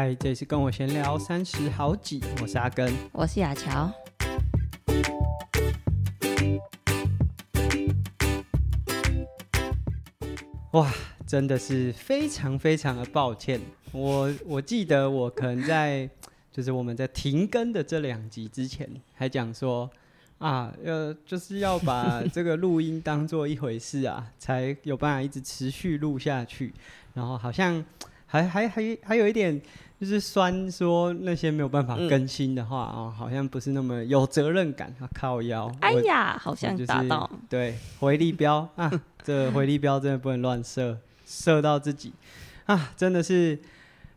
嗨，这次跟我闲聊三十好几，我是阿根，我是雅乔。哇，真的是非常非常的抱歉，我我记得我可能在 就是我们在停更的这两集之前，还讲说啊，呃，就是要把这个录音当做一回事啊，才有办法一直持续录下去，然后好像还还还还有一点。就是酸说那些没有办法更新的话啊、嗯哦，好像不是那么有责任感啊，靠腰。哎呀，好像就是、对回力标啊，这回力标真的不能乱射，射到自己啊，真的是。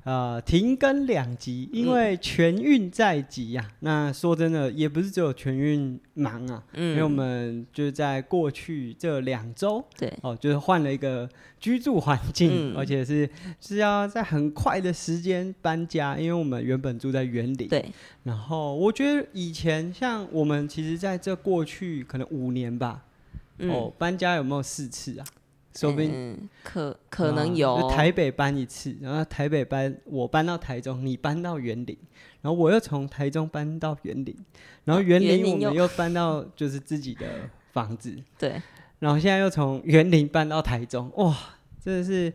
呃，停更两集，因为全运在即呀、啊嗯。那说真的，也不是只有全运忙啊、嗯，因为我们就是在过去这两周，对，哦，就是换了一个居住环境、嗯，而且是是要在很快的时间搬家，因为我们原本住在园林。对。然后我觉得以前像我们，其实在这过去可能五年吧，嗯、哦，搬家有没有四次啊？说不定、嗯、可可能有、哦、台北搬一次，然后台北搬我搬到台中，你搬到园林，然后我又从台中搬到园林，然后园林我们又搬到就是自己的房子，对，然后现在又从园林搬到台中，哇，真的是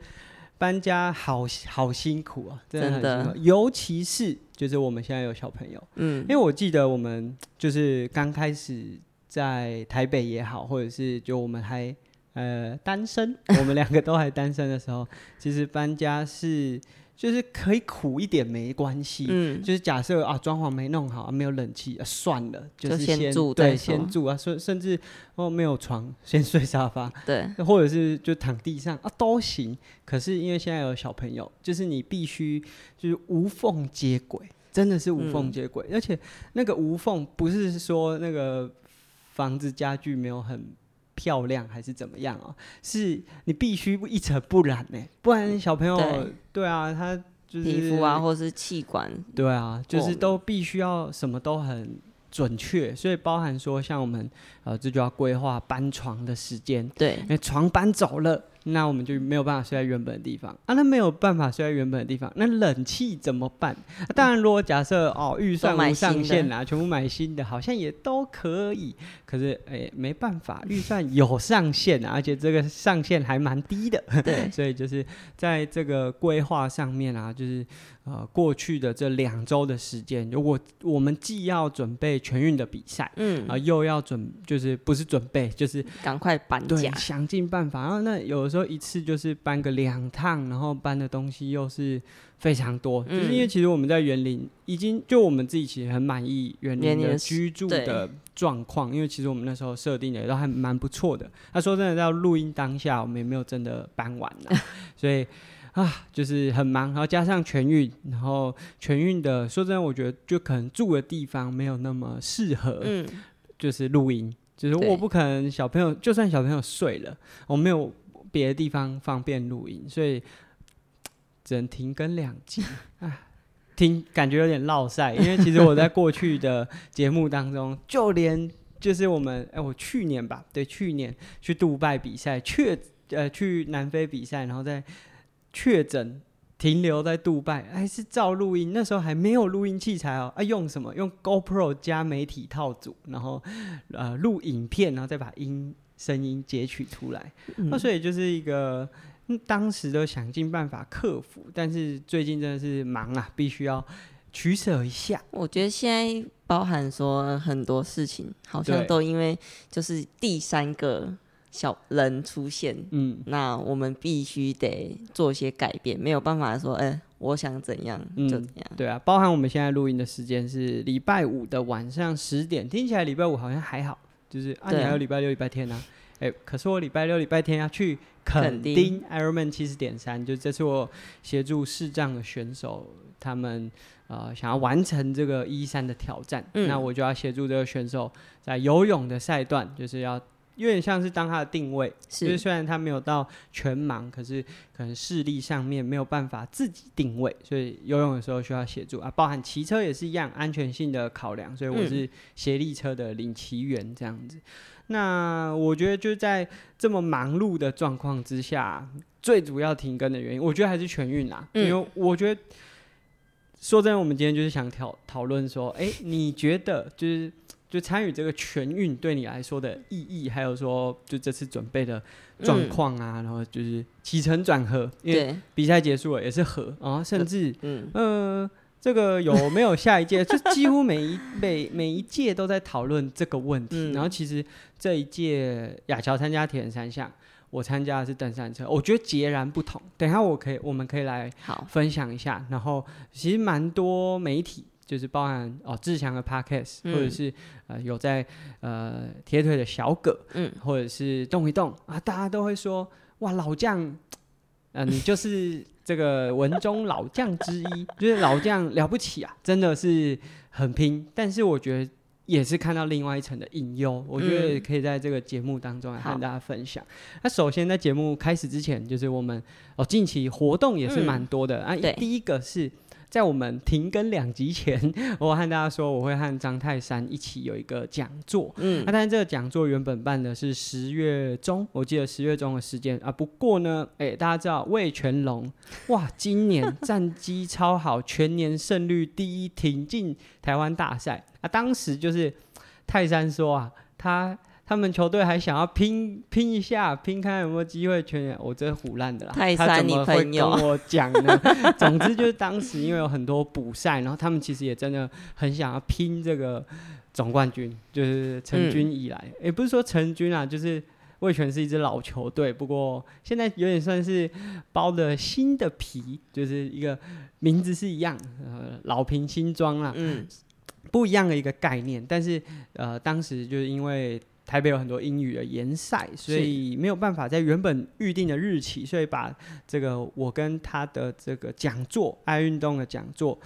搬家好好辛苦啊，真的很辛苦，真的，尤其是就是我们现在有小朋友，嗯，因为我记得我们就是刚开始在台北也好，或者是就我们还。呃，单身，我们两个都还单身的时候，其实搬家是就是可以苦一点没关系，嗯，就是假设啊，装潢没弄好，啊、没有冷气、啊，算了，就是先，住，对，先住啊，甚甚至哦没有床，先睡沙发，对，或者是就躺地上啊都行。可是因为现在有小朋友，就是你必须就是无缝接轨，真的是无缝接轨，嗯，而且那个无缝不是说那个房子家具没有很。漂亮还是怎么样哦？是你必须一尘不染呢，不然小朋友对，对啊，他就是皮肤啊，或是器官，对啊，就是都必须要什么都很准确，所以包含说像我们呃，这就要规划搬床的时间，对，因为床搬走了。那我们就没有办法睡在原本的地方啊！那没有办法睡在原本的地方，那冷气怎么办？啊、当然，如果假设哦，预算无上限啊，全部买新的，好像也都可以。可是哎、欸，没办法，预算有上限啊，而且这个上限还蛮低的。对，所以就是在这个规划上面啊，就是呃，过去的这两周的时间，如果我们既要准备全运的比赛，嗯，啊、呃，又要准，就是不是准备，就是赶快搬家，想尽办法。然后那有的时候。说一次就是搬个两趟，然后搬的东西又是非常多，嗯、就是因为其实我们在园林已经就我们自己其实很满意园林的居住的状况，因为其实我们那时候设定的也都还蛮不错的。他说真的，在录音当下，我们也没有真的搬完呢，所以啊，就是很忙，然后加上全运，然后全运的说真的，我觉得就可能住的地方没有那么适合，嗯，就是录音，就是我不可能小朋友就算小朋友睡了，我没有。别的地方方便录音，所以只能停更两集 啊，听感觉有点落晒，因为其实我在过去的节目当中，就连就是我们哎、我去年吧，对，去年去杜拜比赛，确呃去南非比赛，然后再确诊停留在杜拜，还是照录音，那时候还没有录音器材哦，啊，用什么？用 GoPro 加媒体套组，然后呃录影片，然后再把音。声音截取出来，那、所以就是一个、嗯、当时都想尽办法克服，但是最近真的是忙啊，必须要取舍一下。我觉得现在包含说很多事情，好像都因为就是第三个小人出现，嗯，那我们必须得做一些改变，没有办法说，哎、欸，我想怎样就怎样、嗯。对啊，包含我们现在录音的时间是礼拜五的晚上十点，听起来礼拜五好像还好。就是啊，你还有礼拜六、礼拜天呢、啊？哎、欸，可是我礼拜六、礼拜天要去垦丁 Ironman 七十点三，就这次我协助视障的选手，他们呃想要完成这个一三的挑战，嗯、那我就要协助这个选手在游泳的赛段，就是要。有点像是当他的定位，是就是虽然他没有到全盲，可是可能视力上面没有办法自己定位，所以游泳的时候需要协助啊。包含骑车也是一样，安全性的考量，所以我是协力车的领骑员这样子。嗯。那我觉得就在这么忙碌的状况之下，最主要停更的原因，我觉得还是全运啦，嗯，因为我觉得说真的，我们今天就是想讨讨论说，哎、欸，你觉得就是就参与这个全运对你来说的意义，还有说就这次准备的状况啊，嗯、然后就是起承转合，因为比赛结束了也是合啊，甚至嗯呃，这个有没有下一届？就几乎每一每每一届都在讨论这个问题。嗯、然后其实这一届亚乔参加铁人三项。我参加的是登山车，我觉得截然不同。等一下我可以，我们可以来分享一下。然后其实蛮多媒体，就是包含哦志强的 Podcast，、嗯、或者是呃有在呃铁腿的小葛，嗯，或者是动一动啊，大家都会说哇老将，呃你就是这个文中老将之一，就是老将了不起啊，真的是很拼。但是我觉得。也是看到另外一层的隐忧，我觉得也可以在这个节目当中来和大家分享。那、嗯、首先在节目开始之前，就是我们哦近期活动也是蛮多的、嗯、啊。第一个是。在我们停更两集前，我和大家说，我会和张泰山一起有一个讲座。嗯，那、啊、但是这个讲座原本办的是十月中，我记得十月中的时间啊。不过呢，哎、欸，大家知道魏全龙 哇，今年战绩超好，全年胜率第一，挺进台湾大赛啊。当时就是泰山说啊，他。他们球队还想要拼拼一下，拼看有没有机会全员。我这胡烂的啦，泰山，你朋友，他怎么会跟我讲呢？总之就是当时因为有很多补赛，然后他们其实也真的很想要拼这个总冠军，就是成军以来，也、嗯欸、不是说成军啊，就是味全是一支老球队，不过现在有点算是包了新的皮，就是一个名字是一样，呃，老瓶新装啊，嗯，不一样的一个概念，但是呃，当时就是因为。台北有很多英语的研赛，所以没有办法在原本预定的日期，所以把这个我跟他的这个讲座，爱运动的讲座。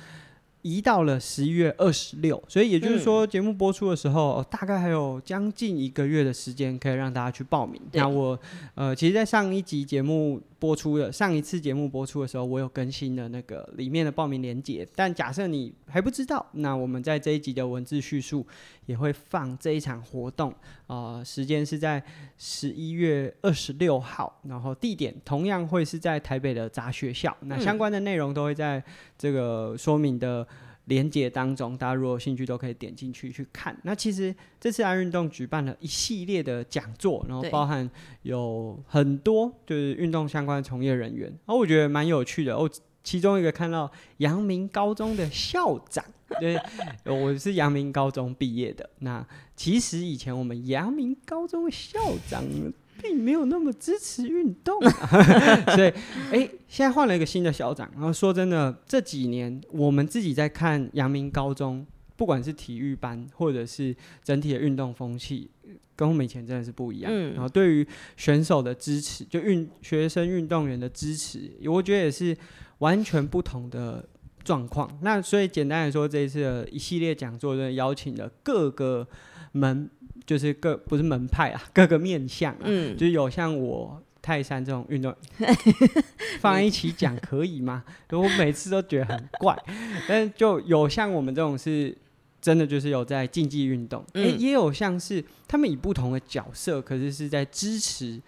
移到了十一月二十六，所以也就是说，节目播出的时候，嗯、大概还有将近一个月的时间可以让大家去报名。那我呃，其实，在上一集节目播出的上一次节目播出的时候，我有更新的那个里面的报名链接。但假设你还不知道，那我们在这一集的文字叙述也会放这一场活动。呃，时间是在十一月二十六号，然后地点同样会是在台北的杂学校。那相关的内容都会在这个说明的。连接当中，大家如果有兴趣都可以点进去去看。那其实这次爱运动举办了一系列的讲座，然后包含有很多就是运动相关的从业人员，然后我觉得蛮有趣的。哦，其中一个看到阳明高中的校长，对，我是阳明高中毕业的。那其实以前我们阳明高中的校长。并没有那么支持运动，所以，哎、欸，现在换了一个新的校长。然后说真的，这几年我们自己在看阳明高中，不管是体育班或者是整体的运动风气，跟我们以前真的是不一样。嗯、然后对于选手的支持，就运学生运动员的支持，我觉得也是完全不同的状况。那所以简单来说，这一次的一系列讲座，就邀请了各个门。就是各不是门派啊，各个面向啊，嗯，就是有像我泰山这种运动 放在一起讲可以吗？我每次都觉得很怪，但是就有像我们这种是真的就是有在竞技运动，嗯，欸，也有像是他们以不同的角色，可是是在支持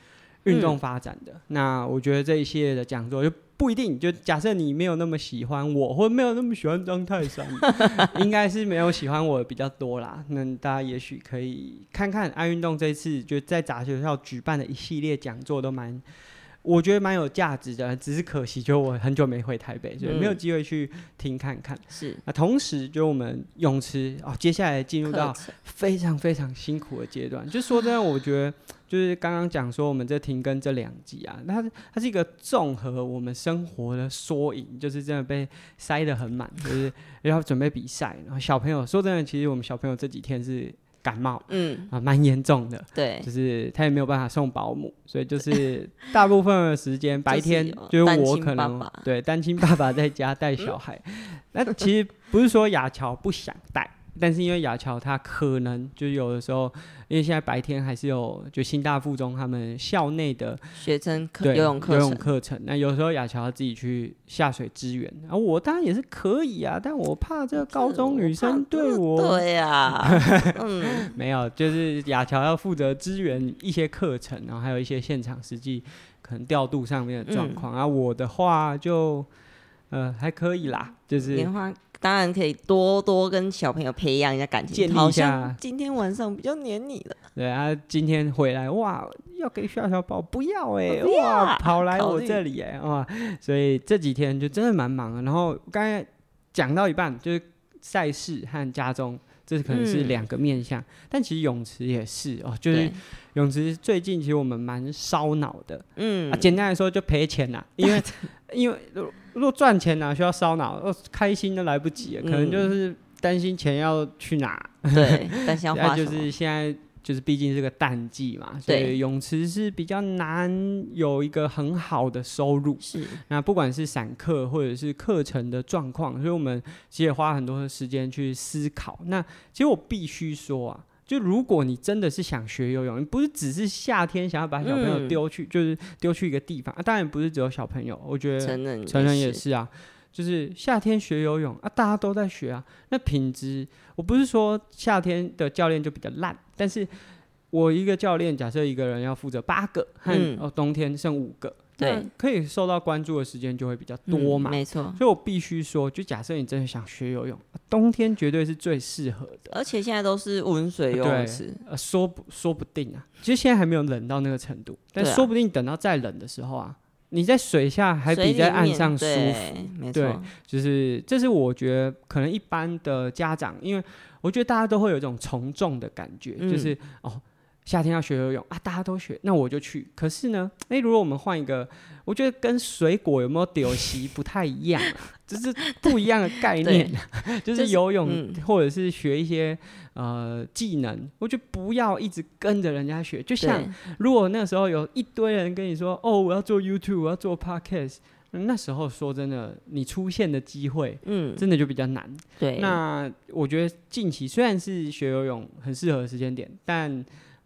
运动发展的。嗯，那我觉得这一系列的讲座就。不一定，就假设你没有那么喜欢我，或者没有那么喜欢张泰山，应该是没有喜欢我的比较多啦。那大家也许可以看看爱运动这一次就在杂学校举办的一系列讲座，都蛮。我觉得蛮有价值的，只是可惜，就我很久没回台北，所以没有机会去听看看。是、嗯、那同时，就我们泳池哦，接下来进入到非常非常辛苦的阶段。就说真的，我觉得就是刚刚讲说我们这停更这两集啊，它它是一个综合我们生活的缩影，就是真的被塞得很满，就是要准备比赛，然后小朋友说真的，其实我们小朋友这几天是。感冒，嗯啊，蛮严重的，对，就是他也没有办法送保姆，所以就是大部分的时间 白天就是我可能对单亲爸爸在家带小孩，那其实不是说雅乔不想带。但是因为雅乔他可能就有的时候，因为现在白天还是有就新大附中他们校内的学生课游泳课程，游泳课程。那有时候雅乔要自己去下水支援，然后我当然也是可以啊，但我怕这个高中女生对我，我对呀、啊，嗯，没有，就是雅乔要负责支援一些课程，然后还有一些现场实际可能调度上面的状况。啊、我的话就。呃，还可以啦，就是莲花当然可以多多跟小朋友培养一下感情。好像今天晚上比较黏你了。对啊，今天回来哇，要给小小宝，不要哎、欸，哇，跑来我这里哎、欸，哇，所以这几天就真的蛮忙的。然后刚才讲到一半，就是赛事和家中。这可能是两个面向，嗯、但其实泳池也是哦，就是泳池最近其实我们蛮烧脑的，嗯、啊，简单来说就赔钱呐，因为 因为如果赚钱哪需要烧脑，哦，开心都来不及，可能就是担心钱要去哪，对，担心要花就是现在。就是毕竟是个淡季嘛，所以泳池是比较难有一个很好的收入。是，那不管是散客或者是课程的状况，所以我们其实也花很多的时间去思考。那其实我必须说啊，就如果你真的是想学游泳，你不是只是夏天想要把小朋友丢去，嗯、就是丢去一个地方啊。当然不是只有小朋友，我觉得成人成人也是啊。就是夏天学游泳啊，大家都在学啊。那品质，我不是说夏天的教练就比较烂，但是我一个教练，假设一个人要负责八个，和、嗯、哦冬天剩五个，对，可以受到关注的时间就会比较多嘛。嗯、没错，所以我必须说，就假设你真的想学游泳，冬天绝对是最适合的。而且现在都是温水游泳池，呃，说不说不定啊。其实现在还没有冷到那个程度，但说不定等到再冷的时候啊。你在水下还比在岸上舒服，对，就是这是我觉得可能一般的家长，因为我觉得大家都会有一种从众的感觉，嗯、就是哦，夏天要学游泳啊，大家都学，那我就去。可是呢，诶，如果我们换一个，我觉得跟水果有没有丢席不太一样啊，就是不一样的概念，就是游泳、或者是学一些。呃，技能，我就不要一直跟着人家学。就像如果那时候有一堆人跟你说：“哦，我要做 YouTube，我要做 Podcast。”那时候说真的，你出现的机会，嗯，真的就比较难。对，那我觉得近期虽然是学游泳很适合的时间点，但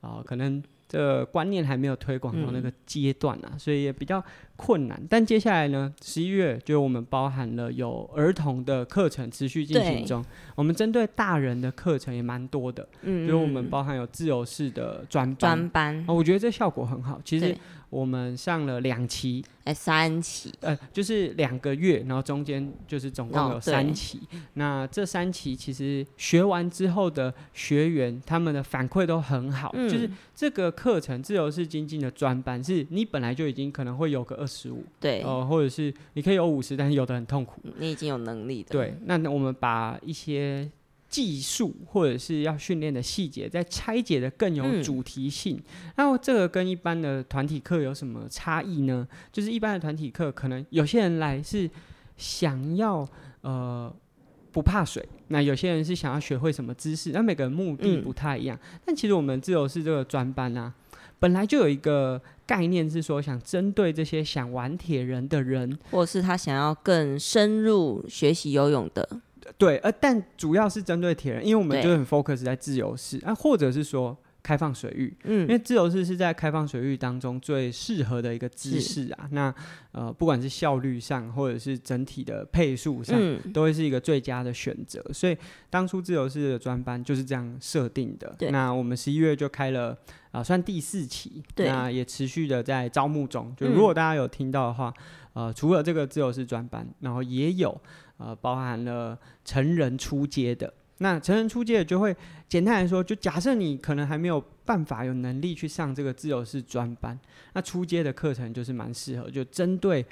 啊、呃，可能。这观念还没有推广到那个阶段啊，嗯、所以也比较困难。但接下来呢，十一月就我们包含了有儿童的课程持续进行中，我们针对大人的课程也蛮多的，嗯，就我们包含有自由式的专班，专班、哦，我觉得这效果很好。其实。我们上了两期，哎，三期，呃，就是两个月，然后中间就是总共有三期。哦、那这三期其实学完之后的学员，他们的反馈都很好。嗯、就是这个课程自由式精进的专班，是你本来就已经可能会有个二十五，对，哦、呃，或者是你可以有五十，但是有的很痛苦。你已经有能力的。对，那我们把一些。技术或者是要训练的细节，再拆解的更有主题性。那、嗯、这个跟一般的团体课有什么差异呢？就是一般的团体课，可能有些人来是想要呃不怕水，那有些人是想要学会什么知识，那每个人目的不太一样。嗯、但其实我们自由式这个专班啊，本来就有一个概念是说，想针对这些想玩铁人的人，或是他想要更深入学习游泳的。对，呃，但主要是针对铁人，因为我们就很 focus 在自由式啊，或者是说开放水域，嗯，因为自由式是在开放水域当中最适合的一个姿势啊。那呃，不管是效率上，或者是整体的配速上，嗯，都会是一个最佳的选择。所以当初自由式的专班就是这样设定的。那我们十一月就开了啊，呃，算第四期，那也持续的在招募中。就如果大家有听到的话，嗯，呃，除了这个自由式专班，然后也有。呃，包含了成人出街的，那成人初阶的就会简单来说，就假设你可能还没有办法有能力去上这个自由式专班，那出街的课程就是蛮适合，就针对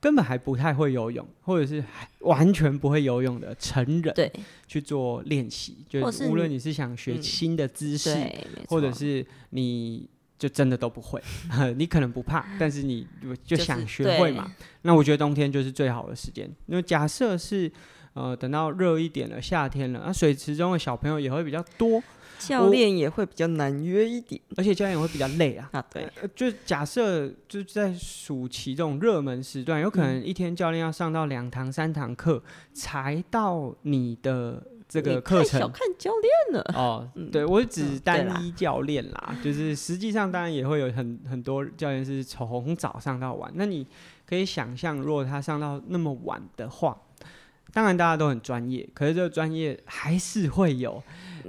根本还不太会游泳，或者是完全不会游泳的成人，对，去做练习，就无论你是想学新的姿势，嗯、或者是你。就真的都不会，你可能不怕，但是你就想学会嘛。就是、那我觉得冬天就是最好的时间，因为假设是呃等到热一点了，夏天了，那水池中的小朋友也会比较多，教练也会比较难约一点，而且教练也会比较累啊。啊对，呃、就假设就在暑期这种热门时段，有可能一天教练要上到两堂三堂课才到你的。这个课程，小看教练了哦，对，我只单一教练啦，嗯、就是实际上当然也会有很很多教练是从早上到晚。那你可以想象，如果他上到那么晚的话，当然大家都很专业，可是这个专业还是会有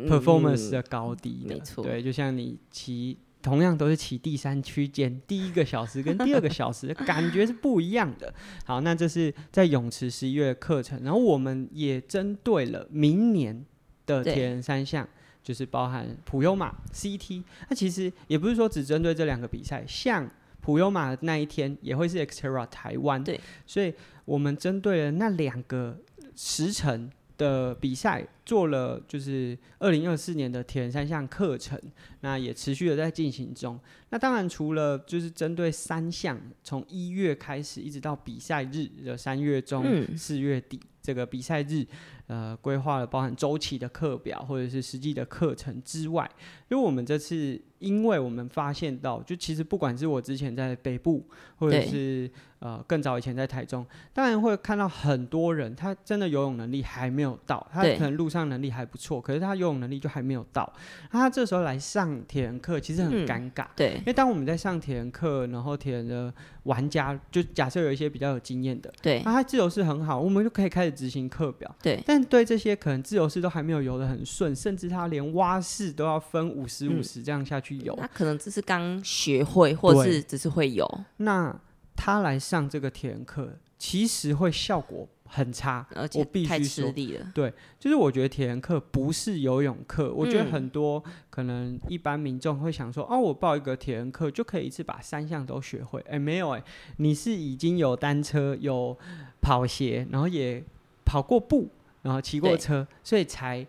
performance 的高低的，嗯、没错。对，就像你骑同样都是骑第三区间，第一个小时跟第二个小时感觉是不一样的。好，那这是在泳池十一月的课程，然后我们也针对了明年的铁人三项，就是包含普悠玛、CT。那其实也不是说只针对这两个比赛，像普悠玛的那一天也会是 Xterra 台湾，对，所以我们针对了那两个时辰的比赛。做了就是二零二四年的铁人三项课程，那也持续的在进行中。那当然除了就是针对三项，从一月开始一直到比赛日的三月中四月底，嗯、这个比赛日，呃，规划了包含周期的课表或者是实际的课程之外，因为我们这次因为我们发现到，就其实不管是我之前在北部，或者是呃更早以前在台中，当然会看到很多人，他真的游泳能力还没有到，他可能路上。能力还不错，可是他游泳能力就还没有到。那他这时候来上铁人课，其实很尴尬。嗯、对，因为当我们在上铁人课，然后铁人的玩家就假设有一些比较有经验的，对，那他自由式很好，我们就可以开始执行课表。对，但对这些可能自由式都还没有游得很顺，甚至他连蛙式都要分五十五十这样下去游，他可能只是刚学会，或是只是会游。那他来上这个体验课，其实会效果。很差，而且我必须说，太吃力了。对，就是我觉得体验课不是游泳课。嗯。我觉得很多可能一般民众会想说，哦，我报一个体验课就可以一次把三项都学会。哎，没有哎，你是已经有单车、有跑鞋，然后也跑过步，然后骑过车，所以才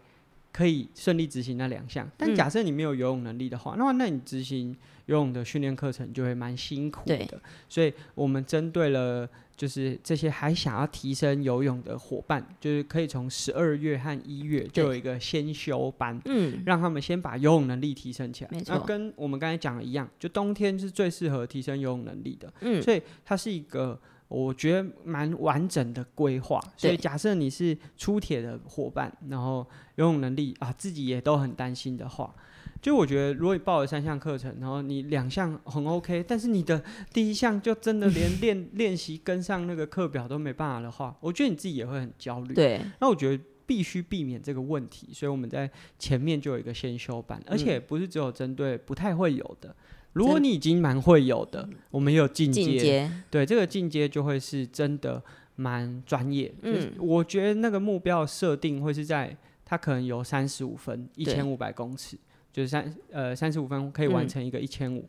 可以顺利执行那两项。但假设你没有游泳能力的话，那、嗯、那你执行游泳的训练课程就会蛮辛苦的。所以我们针对了。就是这些还想要提升游泳的伙伴，就是可以从十二月和一月就有一个先修班，嗯，让他们先把游泳能力提升起来。没错，那跟我们刚才讲的一样，就冬天是最适合提升游泳能力的，嗯，所以它是一个我觉得蛮完整的规划。所以假设你是出铁的伙伴，然后游泳能力啊自己也都很担心的话。就我觉得，如果你报了三项课程，然后你两项很 OK，但是你的第一项就真的连 练练习跟上那个课表都没办法的话，我觉得你自己也会很焦虑。对，那我觉得必须避免这个问题，所以我们在前面就有一个先修班，而且不是只有针对不太会有的，如果你已经蛮会有的，我们也有进阶。对，这个进阶就会是真的蛮专业。嗯，我觉得那个目标设定会是在它可能有三十五分，一千五百公尺。就是三呃三十五分可以完成一个一千五，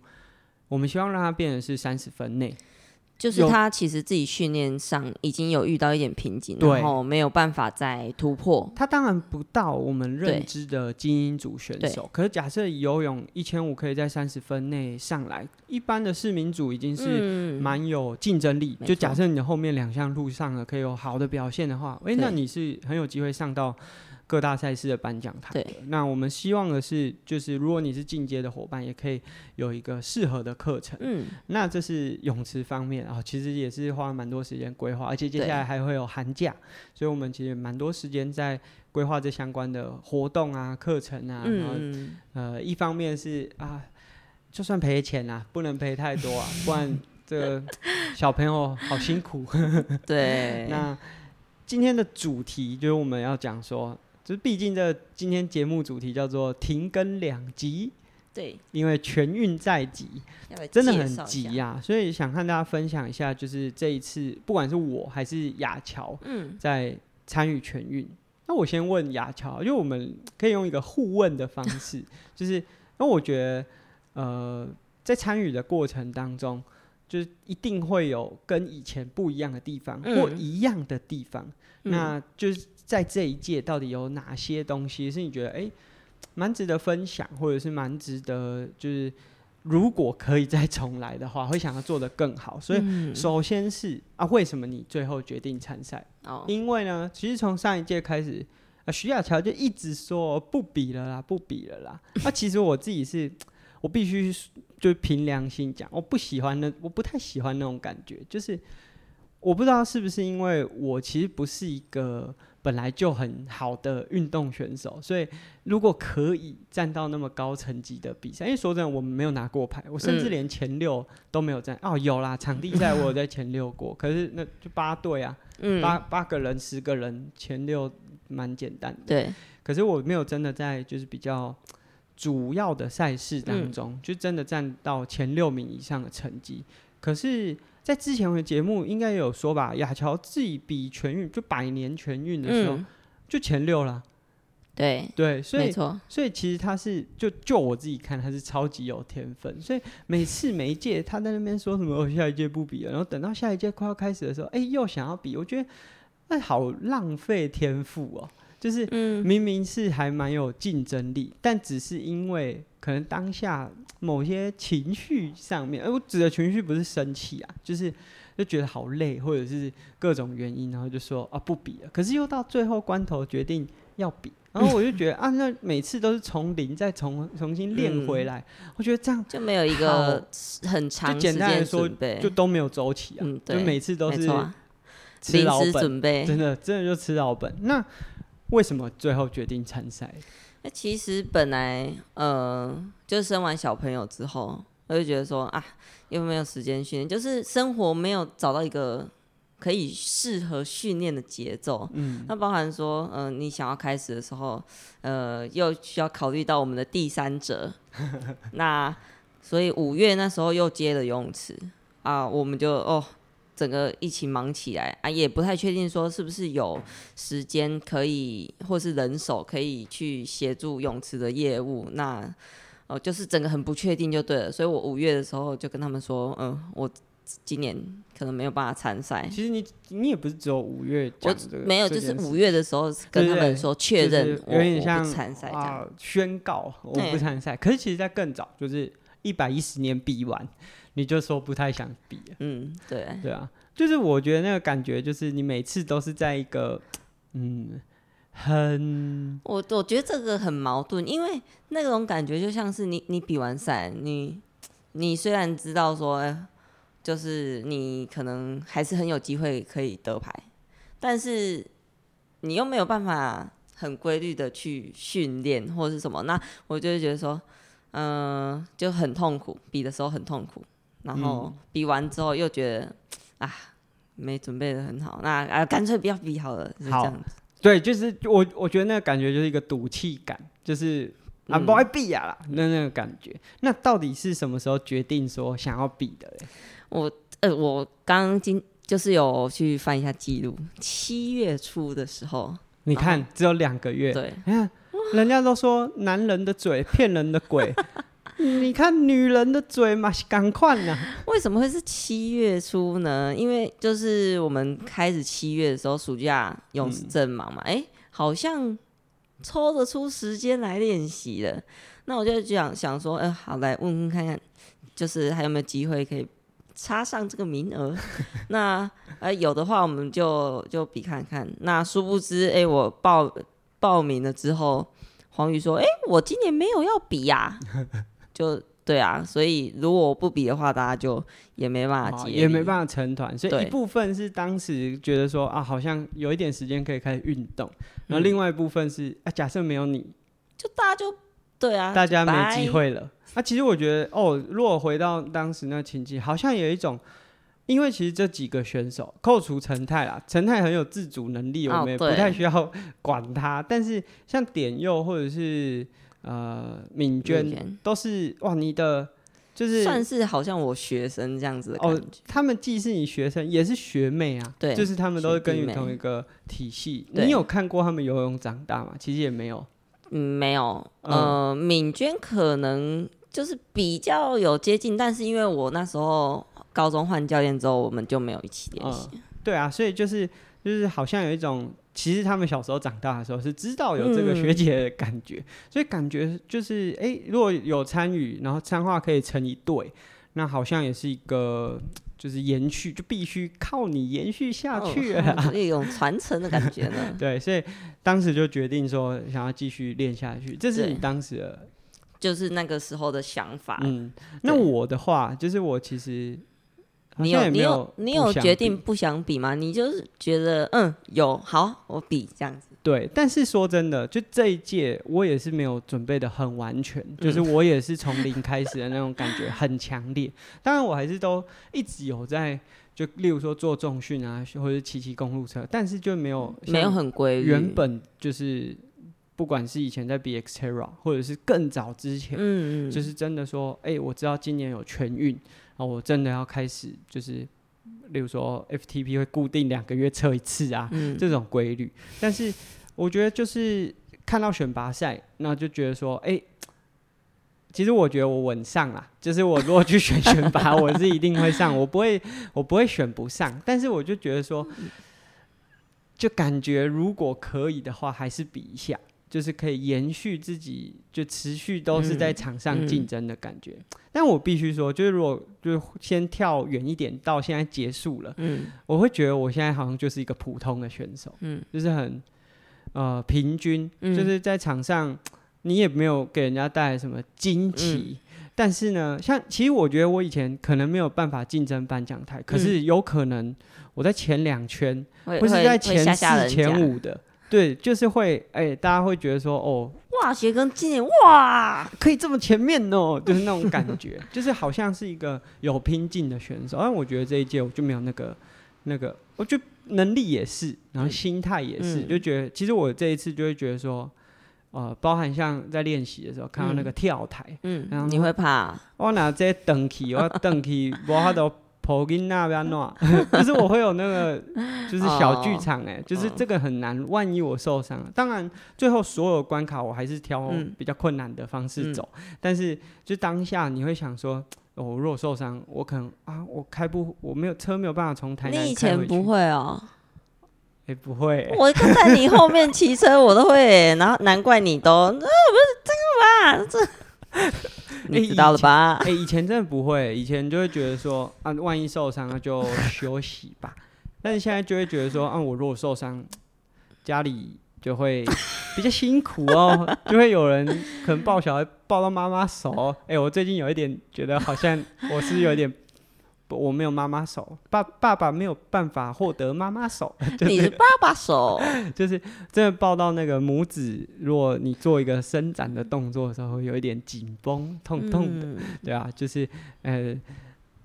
我们希望让它变成是三十分内。就是他其实自己训练上已经有遇到一点瓶颈，然后没有办法再突破。他当然不到我们认知的精英组选手，可是假设游泳一千五可以在三十分内上来，一般的市民组已经是蛮有竞争力。嗯、就假设你的后面两项路上了可以有好的表现的话，哎、欸，那你是很有机会上到。各大赛事的颁奖台。对，那我们希望的是，就是如果你是进阶的伙伴，也可以有一个适合的课程。嗯，那这是泳池方面啊，其实也是花了蛮多时间规划，而且接下来还会有寒假，所以我们其实蛮多时间在规划这相关的活动啊、课程啊。嗯、然后呃，一方面是啊，就算赔钱啊，不能赔太多啊，不然这个 小朋友好辛苦。对，那今天的主题就是我们要讲说。就是毕竟这今天节目主题叫做停更两集，对，因为全运在即，真的很急呀，所以想和大家分享一下，就是这一次不管是我还是雅乔，嗯，在参与全运。那我先问雅乔，因为我们可以用一个互问的方式，就是那我觉得，呃，在参与的过程当中，就是一定会有跟以前不一样的地方，或一样的地方，那就是。在这一届到底有哪些东西是你觉得哎，蛮值得分享，或者是蛮值得就是如果可以再重来的话，会想要做得更好。所以首先是啊，为什么你最后决定参赛？哦，因为呢，其实从上一届开始，啊，徐亚乔就一直说不比了啦，不比了啦。那、啊、其实我自己是，我必须就凭良心讲，我不喜欢那，我不太喜欢那种感觉，就是我不知道是不是因为我其实不是一个。本来就很好的运动选手，所以如果可以站到那么高层级的比赛，因为说真的，我们没有拿过牌，我甚至连前六都没有站。嗯、哦，有啦，场地赛我有在前六过，可是那就八队啊，嗯、八八个人、十个人前六蛮简单的。对，可是我没有真的在就是比较主要的赛事当中，嗯、就真的占到前六名以上的成绩。可是，在之前的节目应该有说吧，亚乔自己比全运就百年全运的时候、嗯、就前六了。对对，所以，所以其实他是就就我自己看他是超级有天分，所以每次每一届他在那边说什么，我下一届不比了，然后等到下一届快要开始的时候，哎，又想要比，我觉得那好浪费天赋哦。就是明明是还蛮有竞争力，嗯，但只是因为可能当下某些情绪上面，而我指的情绪不是生气啊，就是就觉得好累，或者是各种原因，然后就说啊不比了。可是又到最后关头决定要比，然后我就觉得 啊，那每次都是从零再重重新练回来，嗯，我觉得这样就没有一个很长就简单来说就都没有周期啊，嗯，就每次都是吃老本，真的真的就吃老本。那。为什么最后决定参赛？那其实本来，呃，就生完小朋友之后，我就觉得说啊，又没有时间训练，就是生活没有找到一个可以适合训练的节奏。嗯，那包含说，嗯、呃，你想要开始的时候，呃，又需要考虑到我们的第三者。那所以五月那时候又接了游泳池啊，我们就哦。整个一起忙起来啊，也不太确定说是不是有时间可以，或是人手可以去协助泳池的业务。那哦、呃，就是整个很不确定就对了。所以我五月的时候就跟他们说，嗯、呃，我今年可能没有办法参赛。其实你你也不是只有五月讲的，没有，就是五月的时候跟他们说确认我，有点像参赛这样、呃、宣告我不参赛。可是其实在更早，就是一百一十年比完。你就说不太想比，嗯，对，对啊，就是我觉得那个感觉，就是你每次都是在一个，嗯，很，我我觉得这个很矛盾，因为那种感觉就像是你你比完赛，你你虽然知道说，就是你可能还是很有机会可以得牌，但是你又没有办法很规律的去训练或是什么，那我就会觉得说，嗯、呃，就很痛苦，比的时候很痛苦。然后比完之后又觉得、嗯、啊，没准备的很好，那啊干脆不要比好了，是这样子。对，就是我我觉得那个感觉就是一个赌气感，就是啊不爱比啊啦，那那个感觉。那到底是什么时候决定说想要比的嘞？我呃我刚今就是有去翻一下记录，七月初的时候，你看只有两个月，对，你看人家都说男人的嘴骗人的鬼。你看女人的嘴嘛，赶快呢？为什么会是七月初呢？因为就是我们开始七月的时候，暑假泳池正忙嘛，哎、好像抽得出时间来练习了。那我就想想说，哎、呃，好，来问问看看，就是还有没有机会可以插上这个名额？那呃有的话，我们就就比看看。那殊不知，哎、欸，我报报名了之后，黄宇说，哎、欸，我今年没有要比呀、啊。就对啊，所以如果我不比的话，大家就也没办法接，也没办法成团。所以一部分是当时觉得说啊，好像有一点时间可以开始运动，然后另外一部分是啊，假设没有你，就大家就对啊，大家没机会了。那、啊、其实我觉得哦，如果回到当时那情景，好像有一种，因为其实这几个选手扣除陈泰啦，陈泰很有自主能力，我们也不太需要管他。哦、但是像点佑或者是。呃，敏娟都是哇，你的就是算是好像我学生这样子的感觉。哦，他们既是你学生，也是学妹啊。对，就是他们都是跟你同一个体系。你有看过他们游泳长大吗？其实也没有。嗯，没有。呃，敏娟可能就是比较有接近，但是因为我那时候高中换教练之后，我们就没有一起练习。嗯。对啊，所以就是就是好像有一种。其实他们小时候长大的时候是知道有这个学姐的感觉，嗯、所以感觉就是，哎、欸，如果有参与，然后参话可以成一对，那好像也是一个就是延续，就必须靠你延续下去啊，哦、一种传承的感觉呢。对，所以当时就决定说想要继续练下去，这是你当时的，就是那个时候的想法。嗯，那我的话就是我其实。你有你有你有决定不想比吗？你就是觉得嗯有好我比这样子。对，但是说真的，就这一届我也是没有准备的很完全，嗯、就是我也是从零开始的那种感觉很强烈。当然我还是都一直有在，就例如说做重训啊，或者骑骑公路车，但是就没有没有很规律。原本就是不管是以前在 BXTERRA，或者是更早之前，嗯嗯，就是真的说，哎、欸，我知道今年有全运，然后我真的要开始，就是例如说 FTP 会固定两个月测一次啊，嗯、这种规律。但是我觉得就是看到选拔赛，那就觉得说，哎、欸，其实我觉得我稳上啦，就是我如果去选 选拔，我是一定会上，我不会，我不会选不上。但是我就觉得说，就感觉如果可以的话，还是比一下。就是可以延续自己，就持续都是在场上竞争的感觉。嗯嗯、但我必须说，就是如果就是先跳远一点，到现在结束了，嗯，我会觉得我现在好像就是一个普通的选手，嗯，就是很呃平均，嗯、就是在场上你也没有给人家带来什么惊奇。嗯、但是呢，像其实我觉得我以前可能没有办法竞争颁奖台，可是有可能我在前两圈，或是在前四、前五的。对，就是会，哎、欸，大家会觉得说，哦，哇，学庚今年哇，可以这么前面哦，就是那种感觉，就是好像是一个有拼劲的选手。但我觉得这一届我就没有那个，那个，我觉得能力也是，然后心态也是，嗯、就觉得其实我这一次就会觉得说，呃，包含像在练习的时候看到那个跳台，嗯，然后你会怕？我拿这登起，我登起，我他都。跑进那边弄，就是我会有那个，就是小剧场哎，就是这个很难。万一我受伤，当然最后所有关卡我还是挑比较困难的方式走。但是就当下你会想说，我如果受伤，我可能啊，我开不，我没有车没有办法从台。你以前不会哦？哎，不会。我看在你后面 骑车，我都会。然后难怪你都，啊，不是这个吧？这。你知道了吧？哎、欸，以前真的不会，以前就会觉得说啊，万一受伤了就休息吧。但是现在就会觉得说，啊，我如果受伤，家里就会比较辛苦哦，就会有人可能抱小孩抱到妈妈手。哎、欸，我最近有一点觉得好像我是有点。我没有妈妈手，爸爸爸没有办法获得妈妈手。就是、你是爸爸手，就是真的抱到那个拇指，如果你做一个伸展的动作的时候，会有一点紧绷、痛痛的，嗯、对啊，就是呃，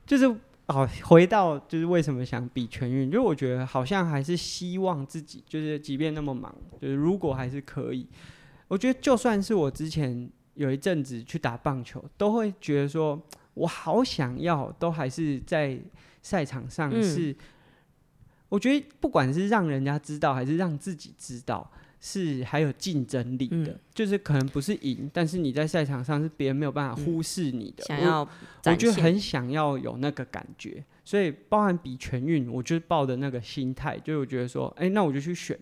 就是哦，回到就是为什么想比全运，就我觉得好像还是希望自己，就是即便那么忙，就是如果还是可以，我觉得就算是我之前有一阵子去打棒球，都会觉得说。我好想要，都还是在赛场上是。嗯、我觉得不管是让人家知道，还是让自己知道，是还有竞争力的。嗯、就是可能不是赢，但是你在赛场上是别人没有办法忽视你的。嗯、想要，我就很想要有那个感觉，所以包含比全运，我就抱的那个心态，就我觉得说，哎、欸，那我就去选。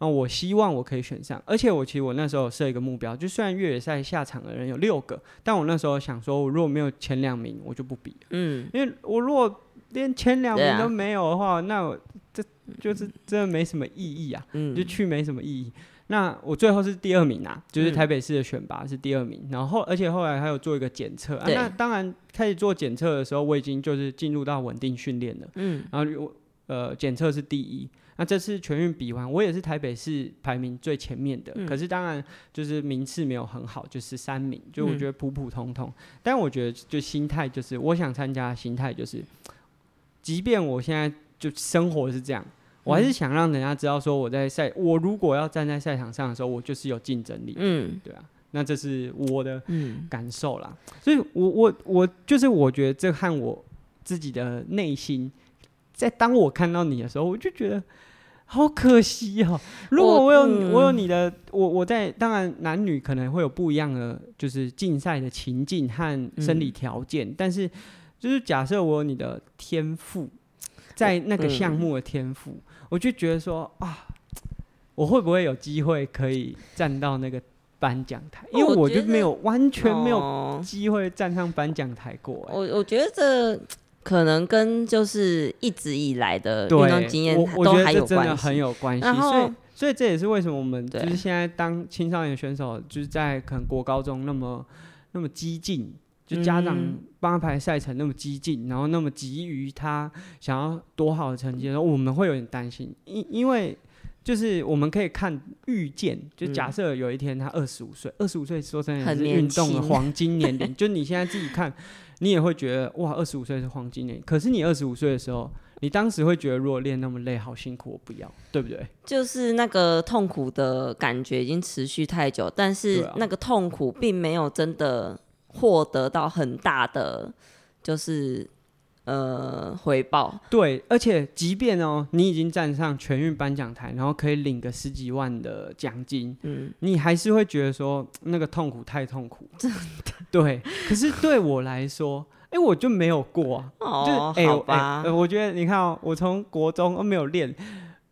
啊，我希望我可以选上，而且我其实我那时候设一个目标，就虽然越野赛下场的人有六个，但我那时候想说，我如果没有前两名，我就不比了。嗯，因为我如果连前两名都没有的话，啊、那我这就是真的没什么意义啊，嗯，就去没什么意义。那我最后是第二名啊，就是台北市的选拔是第二名，嗯、然后而且后来还有做一个检测啊。那当然开始做检测的时候，我已经就是进入到稳定训练了。嗯，然后我呃检测是第一。那这次全运比完，我也是台北市排名最前面的，嗯、可是当然就是名次没有很好，就是三名，就我觉得普普通通。嗯、但我觉得就心态就是，我想参加的心态就是，即便我现在就生活是这样，我还是想让人家知道说我在赛，我如果要站在赛场上的时候，我就是有竞争力。嗯，对啊，那这是我的感受啦。嗯、所以我我我就是我觉得这和我自己的内心，在当我看到你的时候，我就觉得。好可惜哦！如果我有我，嗯、我有你的，我我在当然男女可能会有不一样的，就是竞赛的情境和生理条件，嗯、但是就是假设我有你的天赋，在那个项目的天赋，嗯、我就觉得说啊，我会不会有机会可以站到那个颁奖台？因为我就没有完全没有机会站上颁奖台过。我我觉得这。可能跟就是一直以来的运动经验都还有关系，真的很有关系。然后，所以，所以这也是为什么我们就是现在当青少年选手，就是在可能国高中那么那么激进，就家长帮他排赛程那么激进，然后那么急于他想要多好的成绩的时候，我们会有点担心。因因为就是我们可以看预见，就假设有一天他二十五岁，二十五岁说真的是运动的黄金年龄，就你现在自己看。你也会觉得哇，二十五岁是黄金年，可是你二十五岁的时候，你当时会觉得如果练那么累，好辛苦，我不要，对不对？就是那个痛苦的感觉已经持续太久，但是那个痛苦并没有真的获得到很大的，就是。呃，回报对，而且即便哦，你已经站上全运颁奖台，然后可以领个十几万的奖金，嗯，你还是会觉得说那个痛苦太痛苦，真的。对，可是对我来说，哎、欸，我就没有过啊，哦，就好吧、欸欸，我觉得你看哦，我从国中都没有练。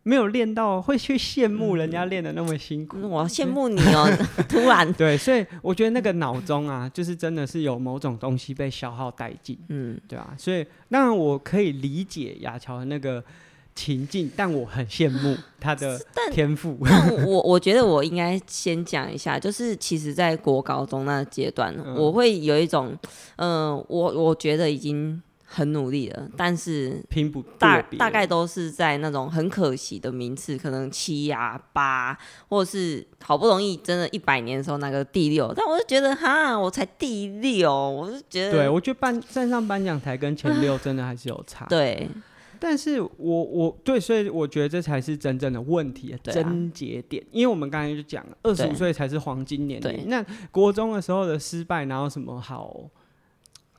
没有练到会去羡慕人家练的那么辛苦，我羡慕你哦！突然，对，所以我觉得那个脑中啊，就是真的是有某种东西被消耗殆尽，嗯，对啊，所以当然我可以理解雅乔的那个情境，但我很羡慕他的天赋。我我觉得我应该先讲一下，就是其实，在国高中那阶段，嗯，我会有一种，嗯，呃，我我觉得已经。很努力了，但是拼不大大概都是在那种很可惜的名次，可能七啊八，或者是好不容易真的一百年的时候那个第六，但我就觉得哈，我才第六，我就觉得，对我觉得颁站上颁奖台跟前六真的还是有差，对，但是我我对，所以我觉得这才是真正的问题的症结点，因为我们刚才就讲了，二十五岁才是黄金年龄，那国中的时候的失败哪有什么好？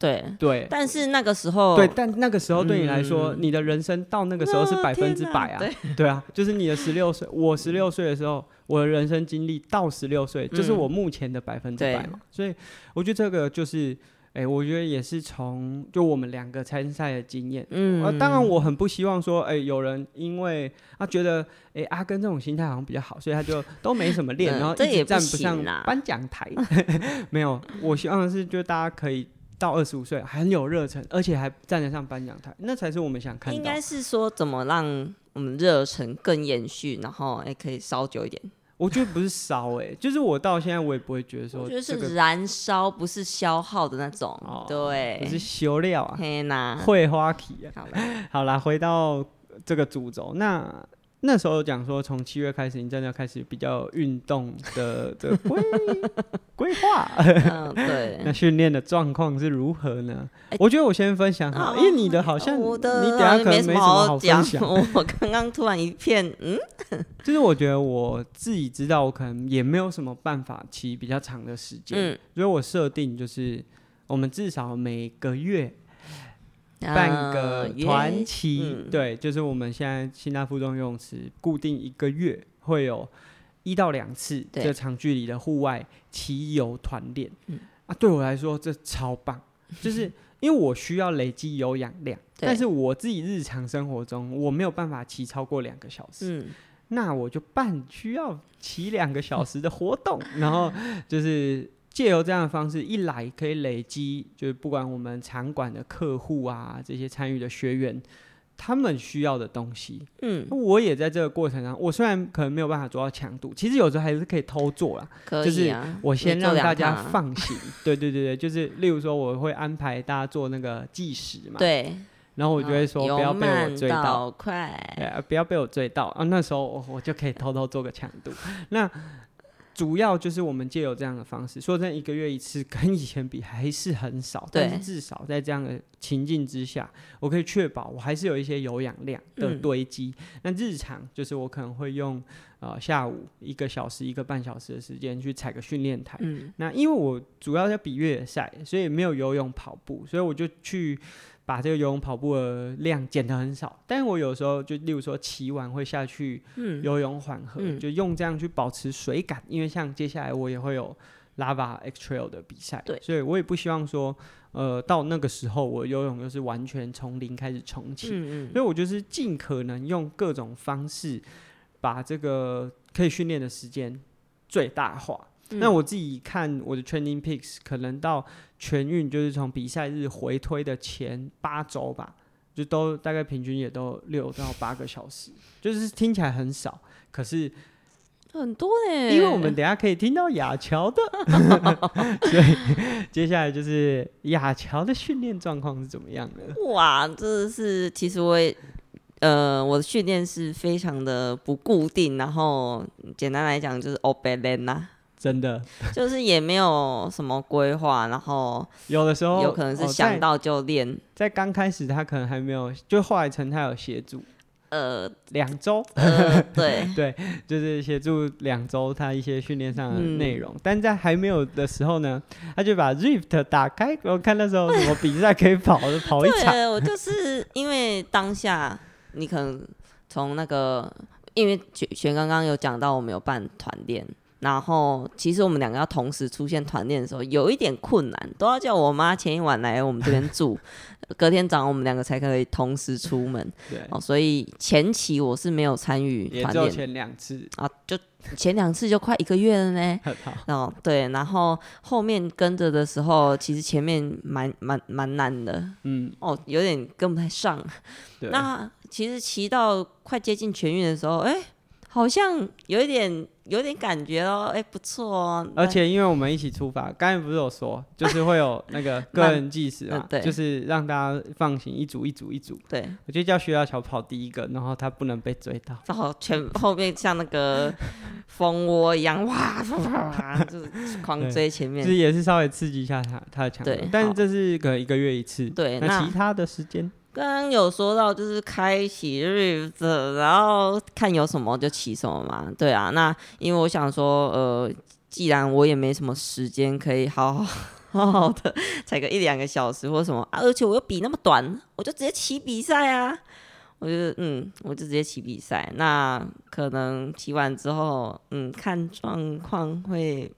对。对，但是那个时候，对，但那个时候对你来说，嗯、你的人生到那个时候是百分之百啊，对，对啊，就是你的十六岁，我十六岁的时候，我的人生经历到十六岁，就是我目前的百分之百嘛，所以我觉得这个就是，哎、欸，我觉得也是从就我们两个参赛的经验，嗯、啊，当然我很不希望说，哎、欸，有人因为他觉得，哎、欸，阿根这种心态好像比较好，所以他就都没什么练，然后一直站不上颁奖台，没有，我希望的是就大家可以。到二十五岁很有热忱，而且还站得上颁奖台，那才是我们想看到。应该是说怎么让我们热忱更延续，然后哎可以烧久一点。我觉得不是烧哎、欸，就是我到现在我也不会觉得说、这个，就是燃烧，不是消耗的那种。哦、对，不是修料啊，天哪，会花期啊。好了，好啦，回到这个主轴那。那时候讲说，从七月开始，你真的要开始比较运动的 的规 规划。嗯，对。那训练的状况是如何呢？欸、我觉得我先分享好，因为你的好像你等下可能没什么好分享。我刚刚突然一片，嗯，就是我觉得我自己知道，我可能也没有什么办法骑比较长的时间，嗯，所以我设定就是我们至少每个月。办个团骑，呃嗯，对，就是我们现在新大附中游泳池固定一个月会有一到两次这长距离的户外骑游团练。啊，对我来说这超棒，就是因为我需要累积有氧量，但是我自己日常生活中我没有办法骑超过两个小时，嗯，那我就办需要骑两个小时的活动，然后就是。借由这样的方式，一来可以累积，就是不管我们场馆的客户啊，这些参与的学员，他们需要的东西。嗯，我也在这个过程上，我虽然可能没有办法做到强度，其实有时候还是可以偷做啦。可以啊。就是我先让大家放心。对对对对，就是例如说，我会安排大家做那个计时嘛。对。然后我就会说，不要被我追到。快。对啊，不要被我追到啊！那时候我我就可以偷偷做个强度。那。主要就是我们借由这样的方式，说真的，一个月一次，跟以前比还是很少，但是至少在这样的情境之下，我可以确保我还是有一些有氧量的堆积。嗯。那日常就是我可能会用呃下午一个小时、一个半小时的时间去踩个训练台。嗯。那因为我主要在比越野赛，所以没有游泳、跑步，所以我就去。把这个游泳跑步的量减得很少，但是我有时候就例如说骑完会下去游泳缓和，嗯，就用这样去保持水感，因为像接下来我也会有 Lava X Trail 的比赛，对，所以我也不希望说，呃，到那个时候我游泳又是完全从零开始重启，嗯嗯，所以我就是尽可能用各种方式把这个可以训练的时间最大化。那我自己看我的 Training Peaks，可能到全运就是从比赛日回推的前八周吧，就都大概平均也都六到八个小时，就是听起来很少，可是很多哎，因为我们等下可以听到雅乔的，所以接下来就是雅乔的训练状况是怎么样的？哇，这是其实我也呃，我的训练是非常的不固定，然后简单来讲就是欧贝莲呐。真的，就是也没有什么规划，然后有的时候有可能是想到就练，在刚开始他可能还没有，就后来陈他有协助。呃，两周，呃，对 对，就是协助两周他一些训练上的内容，嗯，但在还没有的时候呢，他就把 Rift 打开，我看那时候什么比赛可以跑，就跑一场。对，我就是因为当下你可能从那个，因为璇刚刚有讲到我们有办团练。然后，其实我们两个要同时出现团练的时候，有一点困难，都要叫我妈前一晚来我们这边住，隔天早上我们两个才可以同时出门。对，哦，所以前期我是没有参与团练，前两次啊，就前两次就快一个月了呢。哦，对，然后后面跟着的时候，其实前面蛮蛮蛮难的，嗯，哦，有点跟不太上。那其实骑到快接近全运的时候，哎。好像有一点，有点感觉哦，哎、欸，不错哦。而且因为我们一起出发，刚才不是有说，就是会有 那个个人计时嘛，对，就是让大家放行一组一组一组。对，我就叫徐小乔跑第一个，然后他不能被追到，然后全后面像那个蜂窝一样，哇，就是狂追前面。其实也是稍微刺激一下他他的强度，但是这是可能一个月一次。对，那其他的时间。刚刚有说到，就是开启 Rift，然后看有什么就骑什么嘛。对啊，那因为我想说，呃，既然我也没什么时间可以好好好好的踩个一两个小时或什么啊，而且我又比那么短，我就直接骑比赛啊。我就嗯，我就直接骑比赛。那可能骑完之后，嗯，看状况会。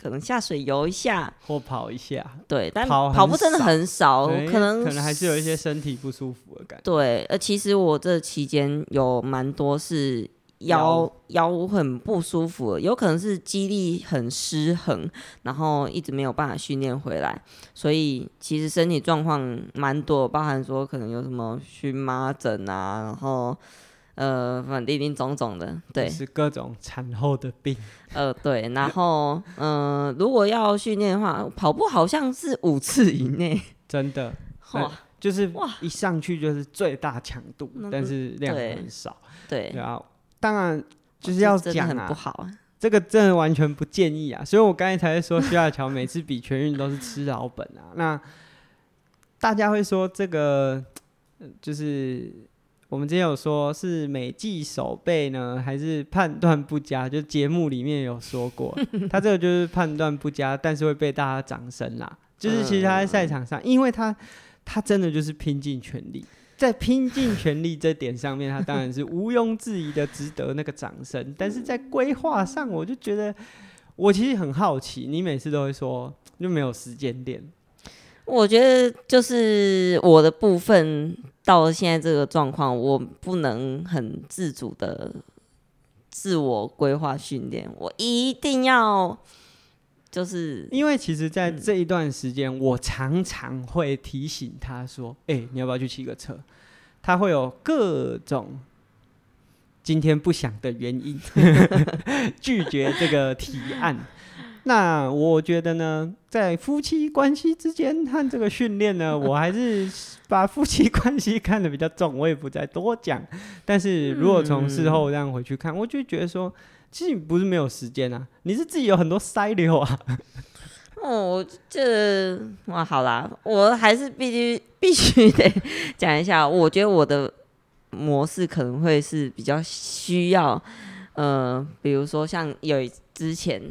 可能下水游一下，或跑一下，对，但跑步真的很少，可能可能还是有一些身体不舒服的感觉。对，呃，其实我这期间有蛮多是腰腰很不舒服，有可能是肌力很失衡，然后一直没有办法训练回来，所以其实身体状况蛮多，包含说可能有什么荨麻疹啊，然后。呃，反正林林总总的，对，是各种产后的病。呃，对，然后，嗯、呃，如果要训练的话，跑步好像是五次以内，真的，哇，就是哇，一上去就是最大强度，但是量很少，对，然后当然就是要讲啊，很不好啊，这个真的完全不建议啊，所以我刚才才会说，徐亚乔每次比全运都是吃老本啊，那大家会说这个就是。我们之前有说是每季守备呢，还是判断不佳？就节目里面有说过，他这个就是判断不佳，但是会被大家掌声啦。就是其实他在赛场上，因为他他真的就是拼尽全力，在拼尽全力这点上面，他当然是毋庸置疑的值得那个掌声。但是在规划上，我就觉得我其实很好奇，你每次都会说就没有时间练。我觉得就是我的部分。到了现在这个状况，我不能很自主的自我规划训练，我一定要就是因为其实，在这一段时间，我常常会提醒他说：“哎、欸，你要不要去骑个车？”他会有各种今天不想的原因 拒绝这个提案。那我觉得呢，在夫妻关系之间和这个训练呢，我还是把夫妻关系看得比较重，我也不再多讲。但是如果从事后这样回去看，我就觉得说，其实你不是没有时间啊，你是自己有很多塞流啊。哦，这哇，好啦，我还是必须必须得 讲一下，我觉得我的模式可能会是比较需要，呃，比如说像有之前。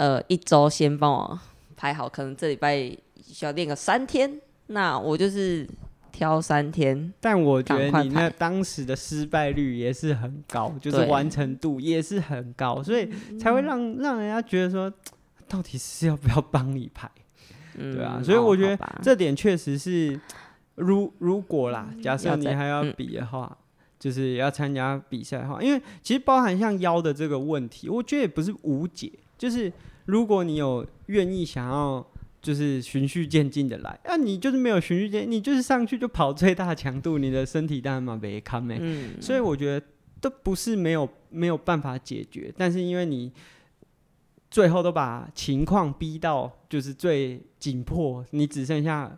呃，一周先帮我排好，可能这礼拜需要练个三天，那我就是挑三天。但我觉得你那当时的失败率也是很高，就是完成度也是很高，所以才会让、嗯、让人家觉得说，到底是要不要帮你排？嗯、对啊，所以我觉得这点确实是，如如果啦，假设你还要比的话，嗯、就是要参加比赛的话，因为其实包含像腰的这个问题，我觉得也不是无解，就是。如果你有愿意想要，就是循序渐进的来，啊，你就是没有循序渐，你就是上去就跑最大强度，你的身体当然嘛没看没。嗯。所以我觉得都不是没有没有办法解决，但是因为你最后都把情况逼到就是最紧迫，你只剩下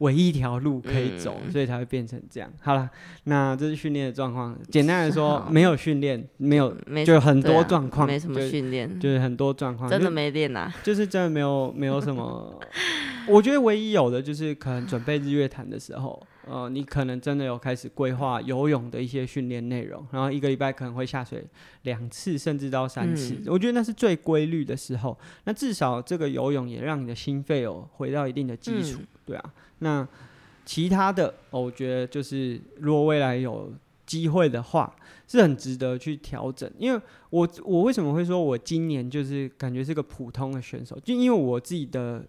唯一一条路可以走，嗯、所以才会变成这样。好了，那这是训练的状况。简单来说，没有训练，没有，没就很多状况、啊，没什么训练，就是很多状况，真的没练啊，就是真的没有，没有什么。我觉得唯一有的就是可能准备日月潭的时候。呃，你可能真的有开始规划游泳的一些训练内容，然后一个礼拜可能会下水两次，甚至到三次。嗯、我觉得那是最规律的时候。那至少这个游泳也让你的心肺有回到一定的基础，嗯、对啊。那其他的，我觉得就是如果未来有机会的话，是很值得去调整。因为我我为什么会说我今年就是感觉是个普通的选手，就因为我自己的。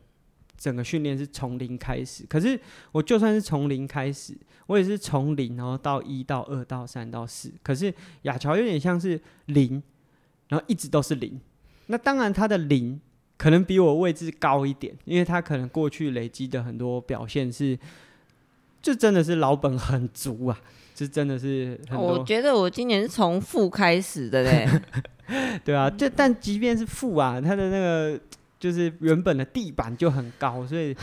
整个训练是从零开始，可是我就算是从零开始，我也是从零，然后到一到二到三到四。可是亚乔有点像是零，然后一直都是零。那当然他的零可能比我位置高一点，因为他可能过去累积的很多表现是，就真的是老本很足啊，这真的是很多。我觉得我今年是从负开始的嘞，对啊，就但即便是负啊，他的那个。就是原本的地板就很高，所以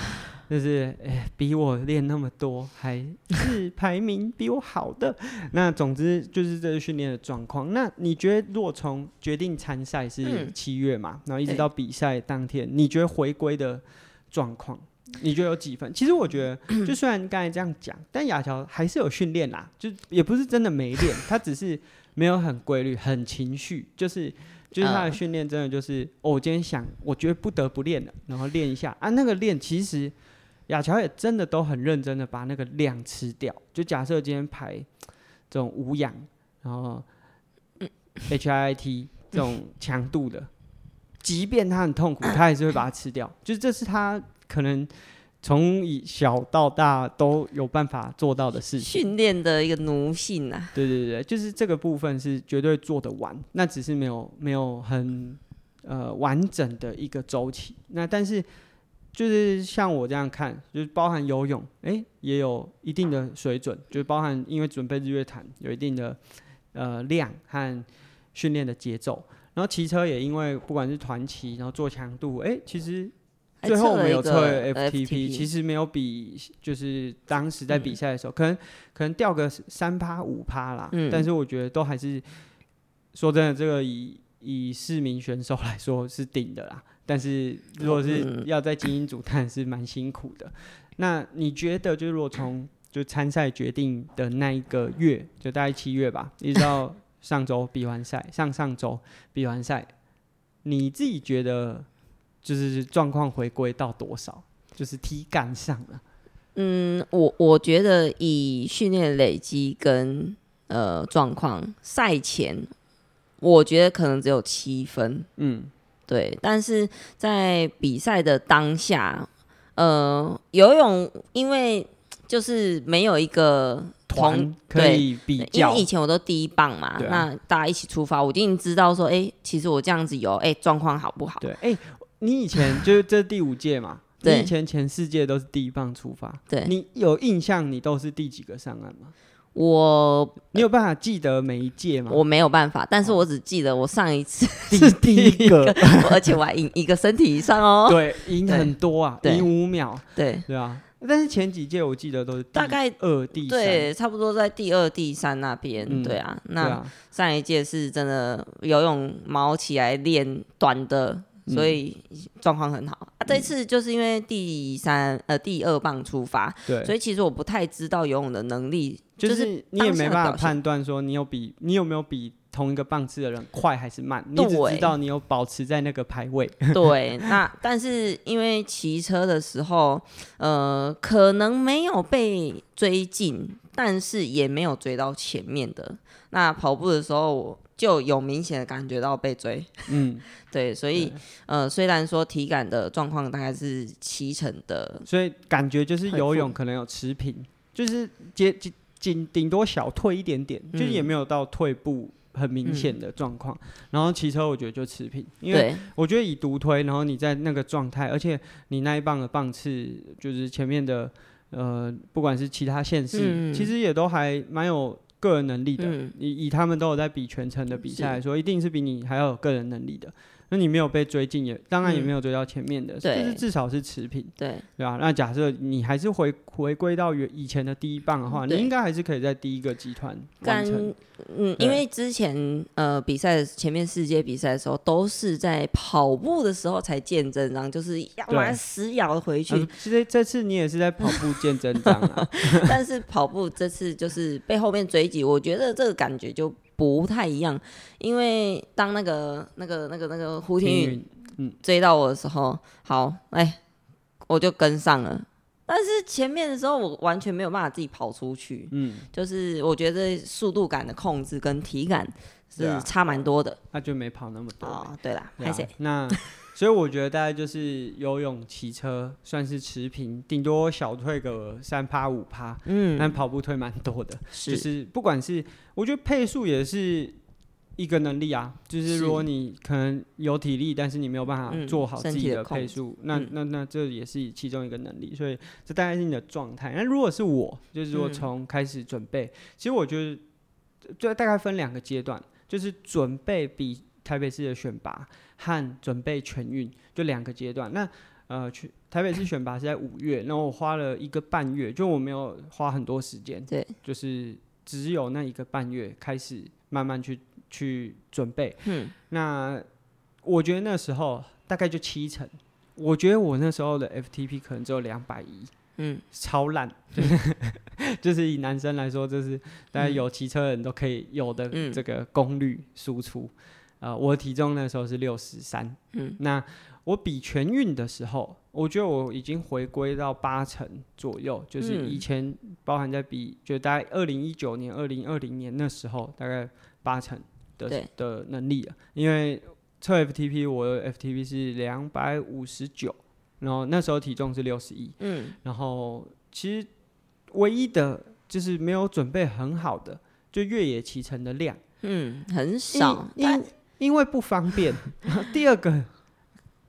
就是诶、欸，比我练那么多，还是 排名比我好的。那总之就是这个训练的状况。那你觉得，如果从决定参赛是七月嘛，嗯、然后一直到比赛当天，对你觉得回归的状况，你觉得有几分？其实我觉得，就虽然刚才这样讲，但亚乔还是有训练啦，就也不是真的没练，他只是没有很规律，很情绪，就是。就是他的训练，真的就是、uh, 哦，我今天想，我觉得不得不练了，然后练一下啊。那个练其实亚乔也真的都很认真的把那个量吃掉。就假设今天排这种无氧，然后 HIIT 这种强度的，即便他很痛苦，他还是会把它吃掉。就是这是他可能。从小到大都有办法做到的事情，训练的一个奴性啊。对对对，就是这个部分是绝对做得完，那只是没有没有很呃完整的一个周期。那但是就是像我这样看，就是包含游泳，哎、欸，也有一定的水准，就是包含因为准备日月潭有一定的呃量和训练的节奏。然后骑车也因为不管是团骑，然后做强度，哎、欸，其实。最后我们有测 FTP，其实没有比，就是当时在比赛的时候，嗯、可能可能掉个三趴五趴啦。嗯、但是我觉得都还是说真的，这个以以市民选手来说是顶的啦。但是如果是要在精英组，当然是蛮辛苦的。那你觉得，就是如果从就参赛决定的那一个月，就大概七月吧，一直到上周比完赛，上上周比完赛，你自己觉得？就是状况回归到多少，就是体感上了。嗯，我我觉得以训练累积跟呃状况，赛前我觉得可能只有七分。嗯，对。但是在比赛的当下，呃，游泳因为就是没有一个同可以比较，因为以前我都第一棒嘛，啊、那大家一起出发，我就已经知道说，哎、欸，其实我这样子游，哎、欸，状况好不好？对，哎、欸。你以前 就是这第五届嘛？以前前四届都是第一棒出发。对，你有印象？你都是第几个上岸吗？我，你有办法记得每一届吗？我没有办法，但是我只记得我上一次是第一个，而且我还赢一个身体以上哦。对，赢很多啊，赢五秒。对，对啊。但是前几届我记得都是大概二、第三，对，差不多在第二、第三那边。对啊，那上一届是真的游泳毛起来练短的。所以状况很好啊！这次就是因为第三呃第二棒出发，对，所以其实我不太知道游泳的能力，就是你也没办法判断说你有比你有没有比同一个棒次的人快还是慢，你只知道你有保持在那个排位。对，那但是因为骑车的时候，呃，可能没有被追进，但是也没有追到前面的。那跑步的时候我。就有明显的感觉到被追，嗯，对，所以呃，虽然说体感的状况大概是七成的，所以感觉就是游泳可能有持平，就是接仅仅顶多小退一点点，嗯、就也没有到退步很明显的状况。嗯、然后骑车我觉得就持平，因为我觉得以独推，然后你在那个状态，而且你那一棒的棒次就是前面的呃，不管是其他县市，嗯、其实也都还蛮有。个人能力的，以、嗯、以他们都有在比全程的比赛来说，一定是比你还要有个人能力的。那你没有被追进，也当然也没有追到前面的，就、嗯、是至少是持平，对对吧？那假设你还是回回归到原以前的第一棒的话，你应该还是可以在第一个集团完成。嗯，因为之前呃比赛前面世界比赛的时候，都是在跑步的时候才见真章，就是要把死咬回去。其实、啊、这次你也是在跑步见真章啊，但是跑步这次就是被后面追击，我觉得这个感觉就。不太一样，因为当那个、那个、那个、那个胡天宇嗯追到我的时候，好，哎，我就跟上了。但是前面的时候，我完全没有办法自己跑出去，嗯，就是我觉得速度感的控制跟体感是差蛮多的，那就没跑那么多。哦，对啦，还是那。所以我觉得大概就是游泳、骑车算是持平，顶多小退个三趴五趴，嗯，但跑步退蛮多的。是，就是不管是我觉得配速也是一个能力啊，就是如果你可能有体力，但是你没有办法做好自己的配速，那那那这也是其中一个能力。所以这大概是你的状态。那如果是我，就是说从开始准备，其实我觉得就大概分两个阶段，就是准备比台北市的选拔。和准备全运就两个阶段。那呃，去台北市选拔是在五月，然后我花了一个半月，就我没有花很多时间，对，就是只有那一个半月开始慢慢去去准备。嗯，那我觉得那时候大概就七成。我觉得我那时候的 FTP 可能只有两百一，嗯，超烂，就 是就是以男生来说，就是大家有骑车的人都可以有的这个功率输出。呃，我的体重那时候是六十三，嗯，那我比全运的时候，我觉得我已经回归到八成左右，就是以前包含在比，就大概二零一九年、二零二零年那时候，大概八成的的能力了。因为测 FTP，我的 FTP 是两百五十九，然后那时候体重是六十一，嗯，然后其实唯一的就是没有准备很好的，就越野骑乘的量，嗯，很少，但。因为不方便，第二个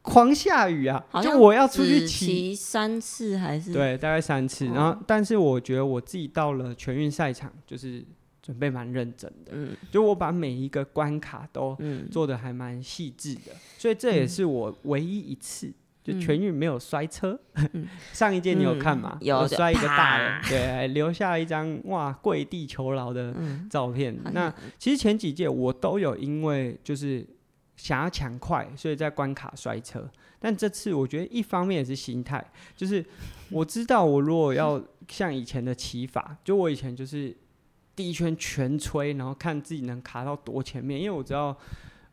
狂下雨啊，就我要出去骑。三次还是？对，大概三次。然后，但是我觉得我自己到了全运赛场，就是准备蛮认真的，嗯，就我把每一个关卡都做的还蛮细致的，所以这也是我唯一一次。就全运没有摔车，嗯、上一届你有看吗？嗯、有摔一个大的，对，还留下一张哇跪地求饶的照片。嗯、那其实前几届我都有因为就是想要抢快，所以在关卡摔车。但这次我觉得一方面也是心态，就是我知道我如果要 像以前的骑法，就我以前就是第一圈全吹，然后看自己能卡到多前面，因为我知道。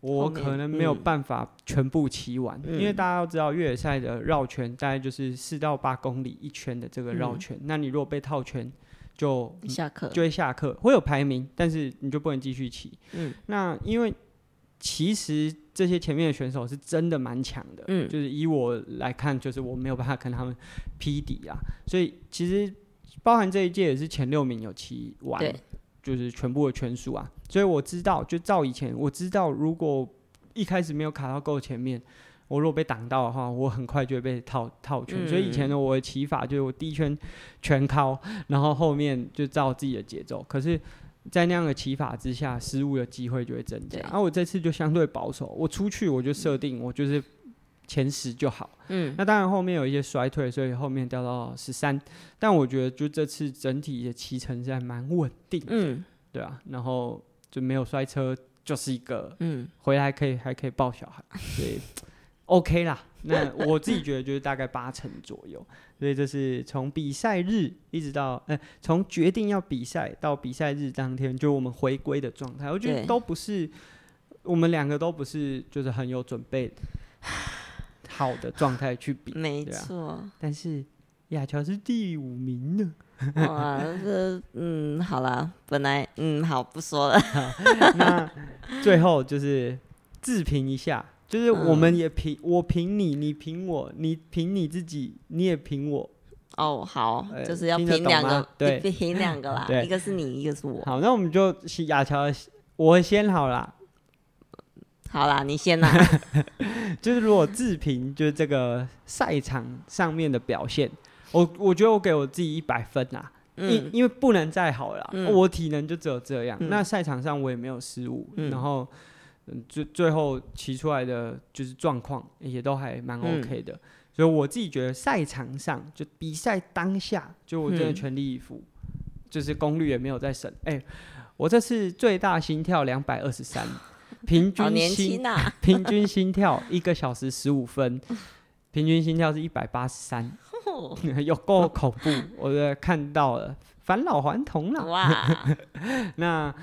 我可能没有办法全部骑完，嗯、因为大家都知道越野赛的绕圈大概就是四到八公里一圈的这个绕圈。嗯、那你如果被套圈就，就下课，就会下课，会有排名，但是你就不能继续骑。嗯，那因为其实这些前面的选手是真的蛮强的，嗯，就是以我来看，就是我没有办法跟他们匹敌啊。所以其实包含这一届也是前六名有骑完。就是全部的圈数啊，所以我知道，就照以前我知道，如果一开始没有卡到够前面，我如果被挡到的话，我很快就会被套套圈。嗯、所以以前的我的骑法就是我第一圈全靠，然后后面就照自己的节奏。可是，在那样的骑法之下，失误的机会就会增加。然后、啊、我这次就相对保守，我出去我就设定我就是。前十就好，嗯，那当然后面有一些衰退，所以后面掉到十三。但我觉得就这次整体的骑乘是还蛮稳定，嗯，对啊，然后就没有摔车，就是一个，嗯，回来可以还可以抱小孩，所以 OK 啦。那我自己觉得就是大概八成左右，所以这是从比赛日一直到，哎、欸，从决定要比赛到比赛日当天，就我们回归的状态，我觉得都不是，我们两个都不是，就是很有准备的。好的状态去比，没错、啊。但是亚乔是第五名呢。哇，这嗯，好啦，本来嗯，好不说了。那最后就是自评一下，就是我们也评，嗯、我评你，你评我，你评你自己，你也评我。哦，好，呃、就是要评两个，对，评两个啦，一个是你，一个是我。好，那我们就亚乔，我先好啦。好啦，你先啦。就是如果自评，就是这个赛场上面的表现，我我觉得我给我自己一百分啦，嗯、因因为不能再好了啦，嗯、我体能就只有这样。嗯、那赛场上我也没有失误，嗯、然后嗯，最最后骑出来的就是状况也都还蛮 OK 的。嗯、所以我自己觉得赛场上就比赛当下，就我真的全力以赴，嗯、就是功率也没有在省。哎、欸，我这次最大心跳两百二十三，平均心、啊、平均心跳一个小时十五分，平均心跳是一百八十三，有够恐怖！我都看到了，返老还童了。哇，那。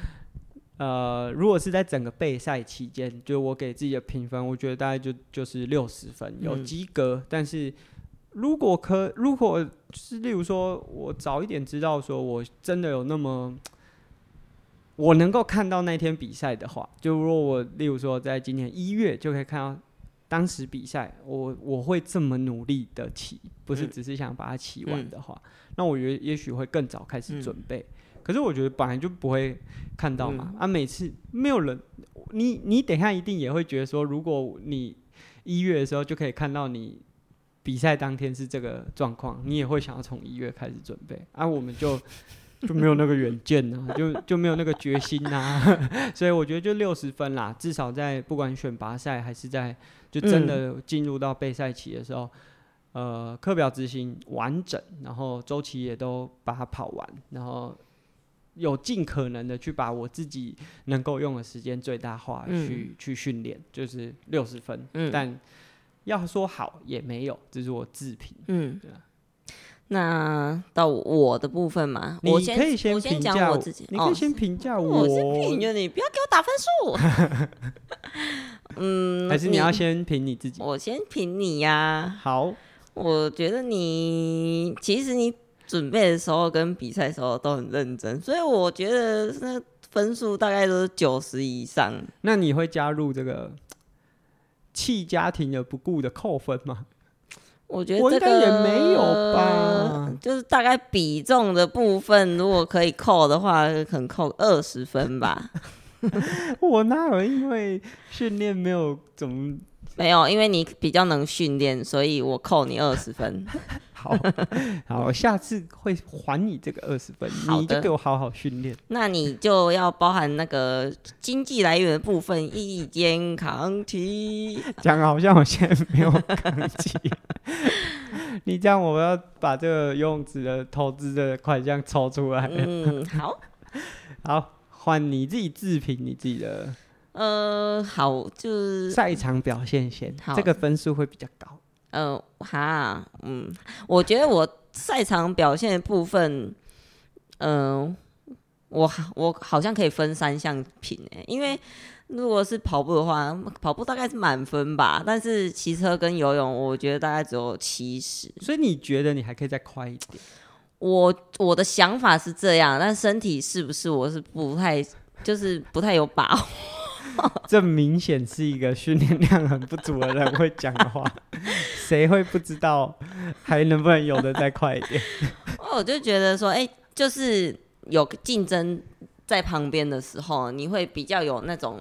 呃，如果是在整个备赛期间，就我给自己的评分，我觉得大概就就是六十分，有及格。嗯、但是如果可，如果就是例如说，我早一点知道说我真的有那么，我能够看到那天比赛的话，就如果我例如说在今年一月就可以看到当时比赛，我我会这么努力的骑，不是只是想把它骑完的话，嗯、那我觉得也许会更早开始准备。嗯。可是我觉得本来就不会看到嘛，嗯、啊，每次没有人，你你等下一定也会觉得说，如果你一月的时候就可以看到你比赛当天是这个状况，你也会想要从一月开始准备，啊，我们就就没有那个远见呐，就就没有那个决心呐、啊，所以我觉得就六十分啦，至少在不管选拔赛还是在就真的进入到备赛期的时候，嗯、呃，课表执行完整，然后周期也都把它跑完，然后。有尽可能的去把我自己能够用的时间最大化去，去、嗯、去训练，就是六十分。嗯、但要说好也没有，这是我自评。嗯，对。那到我的部分嘛，你可以先评价我，我自己，你可以先评价我。我先评价你，不要给我打分数。嗯，还是你要先评你自己？我先评你呀、啊。好，我觉得你其实你。准备的时候跟比赛的时候都很认真，所以我觉得那分数大概都是九十以上。那你会加入这个弃家庭而不顾的扣分吗？我觉得这个也没有吧，就是大概比重的部分，如果可以扣的话，可能扣二十分吧。我哪有因为训练没有怎么？没有，因为你比较能训练，所以我扣你二十分。好，好，我下次会还你这个二十分，的你就给我好好训练。那你就要包含那个经济来源的部分，一肩扛起。讲好像我现在没有扛起，你这样我要把这个游泳池的投资的款项抽出来。嗯，好，好，换你自己自评你自己的。呃，好，就是赛场表现先，好这个分数会比较高。嗯、呃，哈，嗯，我觉得我赛场表现的部分，嗯、呃，我我好像可以分三项评诶，因为如果是跑步的话，跑步大概是满分吧，但是骑车跟游泳，我觉得大概只有七十。所以你觉得你还可以再快一点？我我的想法是这样，但身体是不是我是不太，就是不太有把握。这明显是一个训练量很不足的人会讲的话，谁会不知道还能不能游的再快一点？我就觉得说，哎、欸，就是有竞争在旁边的时候，你会比较有那种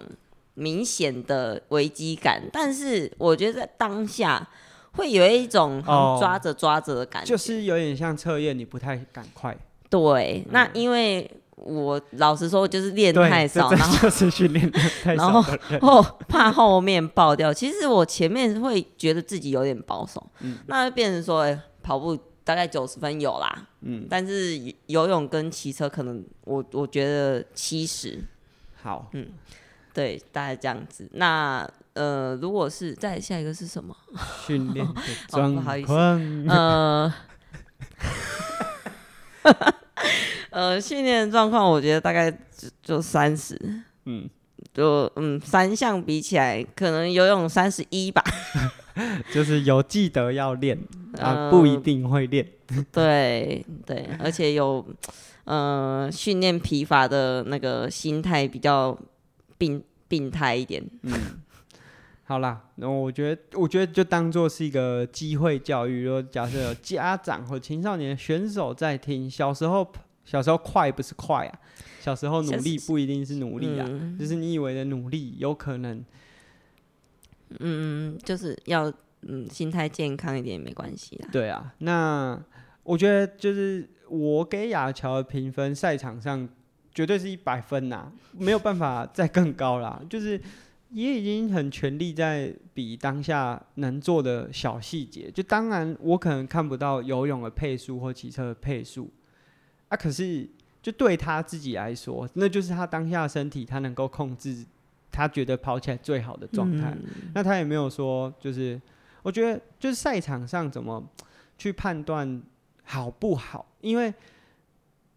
明显的危机感。但是我觉得在当下会有一种抓着抓着的感觉，哦，就是有点像测验，你不太敢快。对，那因为。我老实说，就是练太少，然后就是训练太少，然后后怕后面爆掉。其实我前面会觉得自己有点保守，嗯，那就变成说，欸，跑步大概九十分有啦，嗯，但是游泳跟骑车可能我我觉得七十，好，嗯，对，大概这样子。那呃，如果是再下一个是什么？训练状况，不好意思，呃。呃，训练状况我觉得大概就就三十，嗯，就嗯三项比起来，可能游泳三十一吧，就是有记得要练啊，不一定会练，呃，对对，而且有呃训练疲乏的那个心态比较病病态一点，嗯，好啦，那我觉得我觉得就当做是一个机会教育，如果假设有家长或青少年选手在听，小时候。小时候快不是快啊，小时候努力不一定是努力啊，嗯、就是你以为的努力，有可能，嗯，就是要嗯心态健康一点也没关系啦。对啊，那我觉得就是我给亚乔的评分，赛场上绝对是一百分呐，没有办法再更高啦。就是也已经很全力在比当下能做的小细节。就当然，我可能看不到游泳的配速或骑车的配速啊，可是就对他自己来说，那就是他当下的身体，他能够控制，他觉得跑起来最好的状态。嗯、那他也没有说，就是我觉得，就是赛场上怎么去判断好不好？因为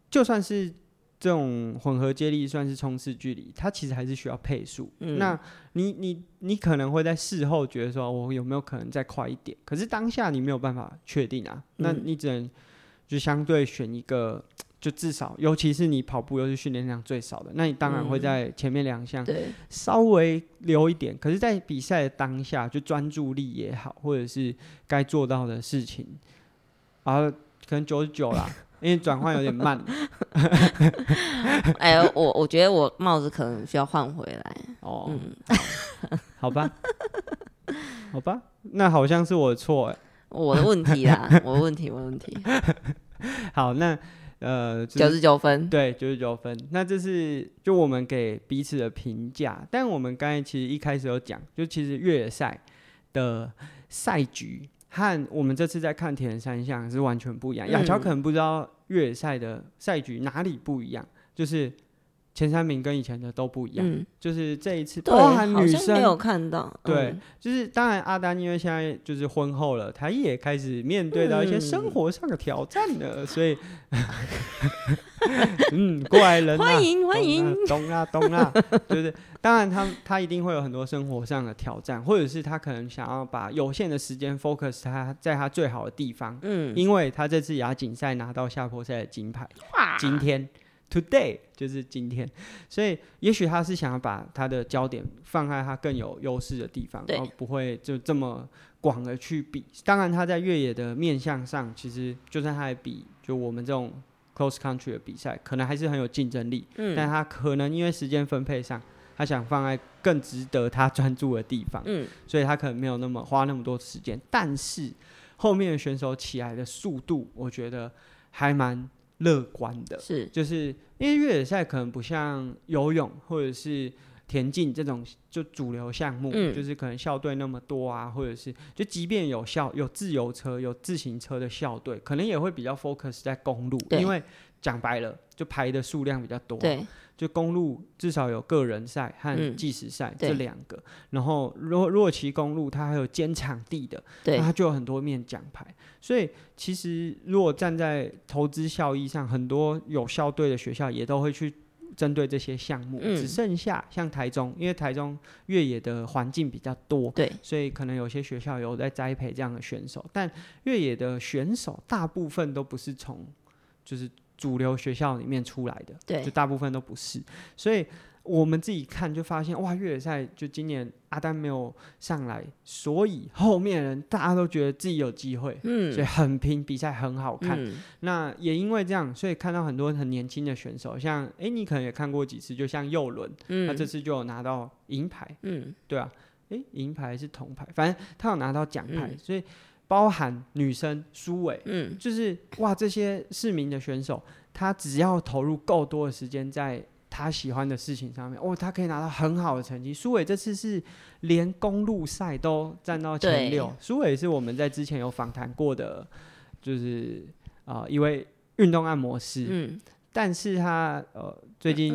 就算是。这种混合接力算是冲刺距离，它其实还是需要配速。嗯、那你你你可能会在事后觉得说，我有没有可能再快一点？可是当下你没有办法确定啊。嗯、那你只能就相对选一个，就至少，尤其是你跑步又是训练量最少的，那你当然会在前面两项稍微留一点。嗯、可是，在比赛的当下，就专注力也好，或者是该做到的事情，啊，可能九十九啦。因为转换有点慢，哎，我我觉得我帽子可能需要换回来。哦，嗯、好吧，好吧，那好像是我的错哎，我的问题啦，我的问题，我的问题。好，那呃，九十九分，对，九十九分。那这是就我们给彼此的评价，但我们刚才其实一开始有讲，就其实越野赛的赛局。和我们这次在看铁人三项是完全不一样。亚乔可能不知道越野赛的赛局哪里不一样，就是前三名跟以前的都不一样。嗯、就是这一次包含女生没有看到，对，嗯、就是当然阿丹因为现在就是婚后了，他也开始面对到一些生活上的挑战了，嗯、所以。嗯，过来人、啊，欢迎欢迎，懂啊懂啊，就是，当然他他一定会有很多生活上的挑战，或者是他可能想要把有限的时间 focus 他在他最好的地方，嗯，因为他这次亚锦赛拿到下坡赛的金牌，哇今天 today 就是今天，所以也许他是想要把他的焦点放在他更有优势的地方，然后不会就这么广的去比。当然他在越野的面向上，其实就算他还比就我们这种。Cross country 的比赛可能还是很有竞争力，嗯、但他可能因为时间分配上，他想放在更值得他 专注的地方，嗯、所以他可能没有那么花那么多时间。但是后面的选手起来的速度，我觉得还蛮乐观的，是就是因为越野赛可能不像游泳或者是。田径这种就主流项目，嗯、就是可能校队那么多啊，或者是就即便有校有自由车、有自行车的校队，可能也会比较 focus 在公路，对因为讲白了，就排的数量比较多、啊。对，就公路至少有个人赛和计时赛这两个，嗯、然后如果如果骑公路，它还有兼场地的，对，那它就有很多面奖牌。所以其实如果站在投资效益上，很多有校队的学校也都会去。针对这些项目，嗯、只剩下像台中，因为台中越野的环境比较多，对，所以可能有些学校有在栽培这样的选手，但越野的选手大部分都不是从就是主流学校里面出来的，对，就大部分都不是，所以。我们自己看就发现，哇，越野赛就今年阿丹没有上来，所以后面人大家都觉得自己有机会，嗯，所以很拼，比赛很好看。嗯、那也因为这样，所以看到很多很年轻的选手，像哎，你可能也看过几次，就像右轮，嗯，他这次就有拿到银牌，嗯，对啊，哎，银牌还是铜牌，反正他有拿到奖牌，嗯、所以包含女生苏伟，嗯，就是哇，这些市民的选手，他只要投入够多的时间在。他喜欢的事情上面，哦，他可以拿到很好的成绩。苏伟这次是连公路赛都站到前六。苏伟是我们在之前有访谈过的，就是啊、呃、一位运动按摩师。嗯，但是他呃最近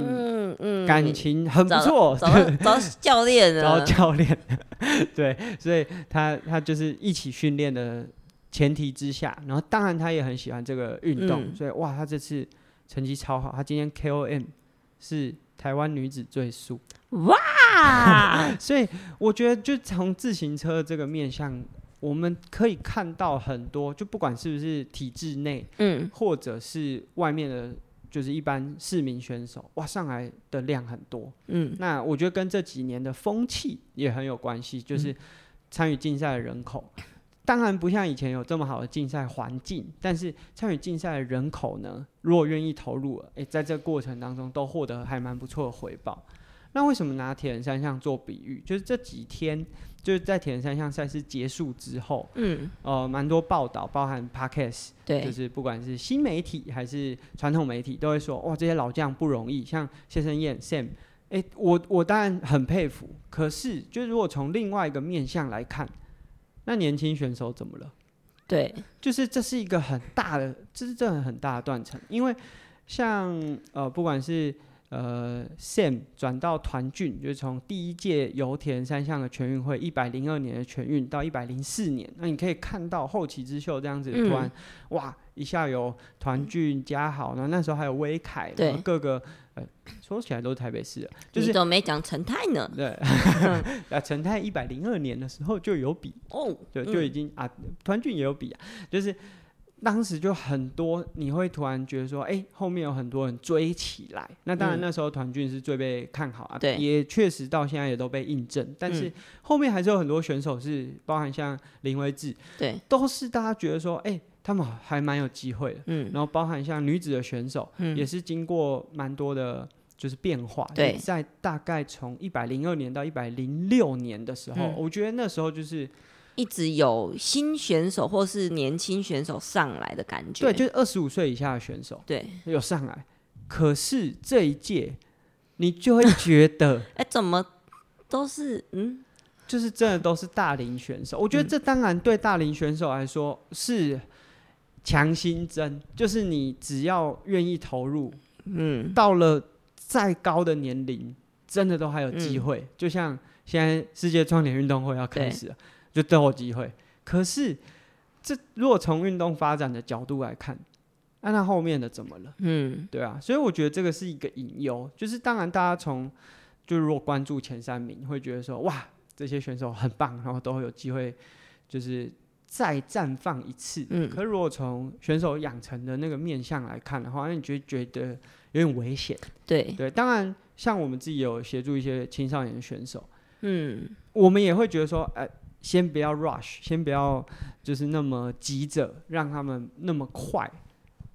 感情很不错，找 教练，找教练。对，所以他他就是一起训练的前提之下，然后当然他也很喜欢这个运动，嗯、所以哇，他这次成绩超好。他今天 KOM。是台湾女子最速哇！所以我觉得，就从自行车这个面向，我们可以看到很多，就不管是不是体制内，嗯，或者是外面的，就是一般市民选手，哇，上来的量很多，嗯，那我觉得跟这几年的风气也很有关系，就是参与竞赛的人口。当然不像以前有这么好的竞赛环境，但是参与竞赛的人口呢，如果愿意投入了，诶，在这个过程当中都获得还蛮不错的回报。那为什么拿铁人三项做比喻？就是这几天就是在铁人三项赛事结束之后，嗯，呃，蛮多报道，包含 Podcast，对，就是不管是新媒体还是传统媒体，都会说，哇，这些老将不容易，像谢生燕 Sam。哎，我我当然很佩服。可是，就如果从另外一个面向来看，那年轻选手怎么了？对，就是这是一个很大的，这是这很大的断层。因为像呃，不管是呃，Sam 转到团俊，就是从第一届油田三项的全运会，一百零二年的全运到一百零四年，那你可以看到后起之秀这样子，突然、嗯、哇，一下有团俊、嘉豪，然后那时候还有威凯，然后各个呃，说起来都是台北市的，就是你都没讲陈泰呢。对，啊，陈泰一百零二年的时候就有比哦，对，就已经、嗯、啊，团俊也有比啊，就是。当时就很多，你会突然觉得说，哎、欸，后面有很多人追起来。那当然那时候团俊是最被看好啊，对、嗯，也确实到现在也都被印证。但是后面还是有很多选手是，包含像林威志，对，都是大家觉得说，哎、欸，他们还蛮有机会的。嗯，然后包含像女子的选手，嗯，也是经过蛮多的，就是变化。对，在大概从一百零二年到一百零六年的时候、嗯，我觉得那时候就是。一直有新选手或是年轻选手上来的感觉，对，就是二十五岁以下的选手，对，有上来。可是这一届，你就会觉得，哎、欸，怎么都是嗯，就是真的都是大龄选手。我觉得这当然对大龄选手来说是强心针，就是你只要愿意投入，嗯，到了再高的年龄，真的都还有机会、嗯。就像现在世界壮年运动会要开始了。就都有机会，可是这如果从运动发展的角度来看，那他后面的怎么了？嗯，对啊，所以我觉得这个是一个隐忧。就是当然，大家从就如果关注前三名，会觉得说哇，这些选手很棒，然后都会有机会，就是再绽放一次。嗯，可是如果从选手养成的那个面向来看的话，那你就觉得有点危险。对对，当然，像我们自己有协助一些青少年的选手，嗯，我们也会觉得说，哎、呃。先不要 rush，先不要就是那么急着让他们那么快，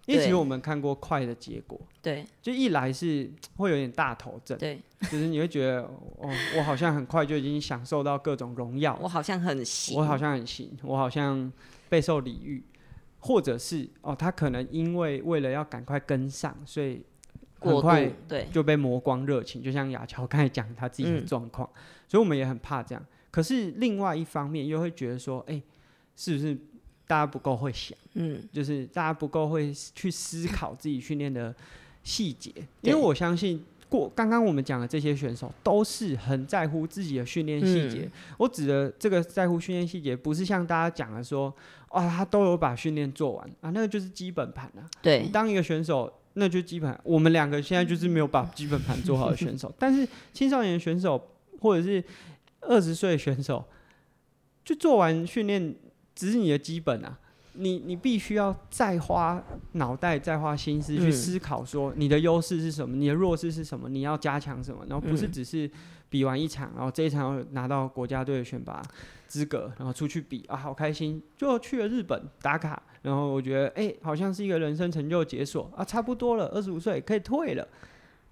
因为其实我们看过快的结果，对，就一来是会有点大头症，对，就是你会觉得哦，我好像很快就已经享受到各种荣耀，我好像很行，我好像很行，我好像备受礼遇，或者是哦，他可能因为为了要赶快跟上，所以很快对。就被磨光热情，就像雅乔刚才讲他自己的状况，嗯，所以我们也很怕这样。可是另外一方面又会觉得说，哎、欸，是不是大家不够会想？嗯，就是大家不够会去思考自己训练的细节。因为我相信过刚刚我们讲的这些选手都是很在乎自己的训练细节。我指的这个在乎训练细节，不是像大家讲的说，啊，他都有把训练做完啊，那个就是基本盘啊。对，当一个选手，那就基本。我们两个现在就是没有把基本盘做好的选手，但是青少年选手或者是。二十岁选手就做完训练，只是你的基本啊，你你必须要再花脑袋、再花心思去思考，说你的优势是什么，你的弱势是什么，你要加强什么，然后不是只是比完一场，然后这一场要拿到国家队的选拔资格，然后出去比啊，好开心，就去了日本打卡，然后我觉得哎、欸，好像是一个人生成就解锁啊，差不多了，二十五岁可以退了。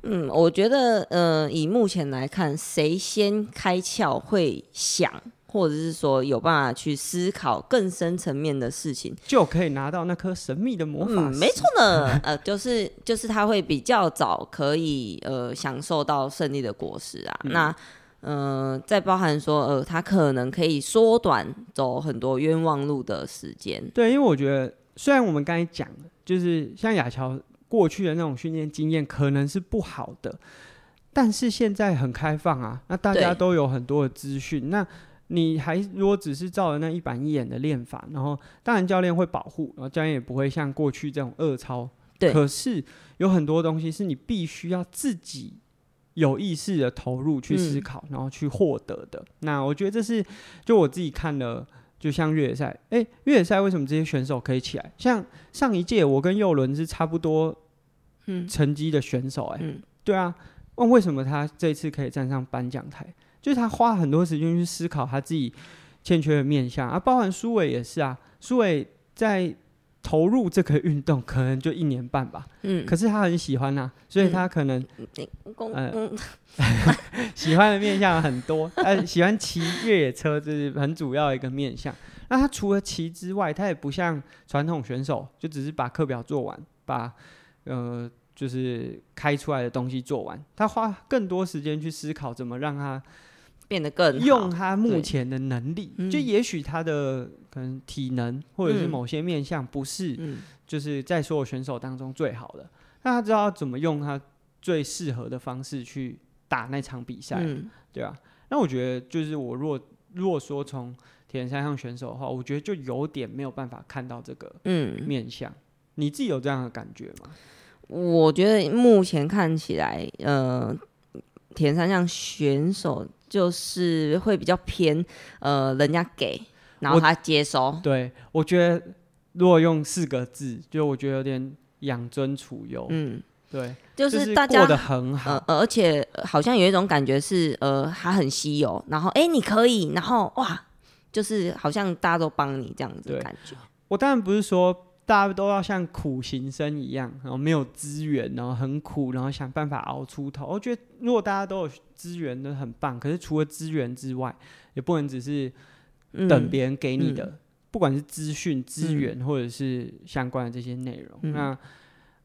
嗯，我觉得，呃，以目前来看，谁先开窍会想，或者是说有办法去思考更深层面的事情，就可以拿到那颗神秘的魔法。嗯，没错呢，呃，就是就是他会比较早可以呃享受到胜利的果实啊。嗯、那呃，再包含说，呃，他可能可以缩短走很多冤枉路的时间。对，因为我觉得，虽然我们刚才讲的，就是像亚乔。过去的那种训练经验可能是不好的，但是现在很开放啊，那大家都有很多的资讯。那你还如果只是照着那一板一眼的练法，然后当然教练会保护，然后教练也不会像过去这种恶操。对，可是有很多东西是你必须要自己有意识的投入去思考，嗯、然后去获得的。那我觉得这是就我自己看了。就像越野赛，哎、欸，越野赛为什么这些选手可以起来？像上一届我跟右伦是差不多成绩的选手、欸，哎、嗯，对啊，问为什么他这一次可以站上颁奖台？就是他花很多时间去思考他自己欠缺的面向啊，包含苏伟也是啊，苏伟在。投入这个运动可能就一年半吧，嗯，可是他很喜欢呐、啊，所以他可能，喜欢的面向很多，呃，喜欢骑越野车这是很主要的一个面向。那他除了骑之外，他也不像传统选手，就只是把课表做完，把呃就是开出来的东西做完，他花更多时间去思考怎么让他变得更用他目前的能力，就也许他的可能体能或者是某些面向不是，就是在所有选手当中最好的，那他知道怎么用他最适合的方式去打那场比赛，对啊。那我觉得就是我如果如果说从铁人三项选手的话，我觉得就有点没有办法看到这个面向，你自己有这样的感觉吗？我觉得目前看起来，呃，田三项选手就是会比较偏，呃，人家给，然后他接收。对，我觉得如果用四个字，就我觉得有点养尊处优。嗯，对，就是大家过得很好，呃，而且好像有一种感觉是，呃，他很稀有，然后哎，你可以，然后哇，就是好像大家都帮你这样子的感觉。我当然不是说。大家都要像苦行僧一样，然后没有资源，然后很苦，然后想办法熬出头。我觉得如果大家都有资源，都很棒。可是除了资源之外，也不能只是等别人给你的，不管是资讯、资源或者是相关的这些内容。嗯、那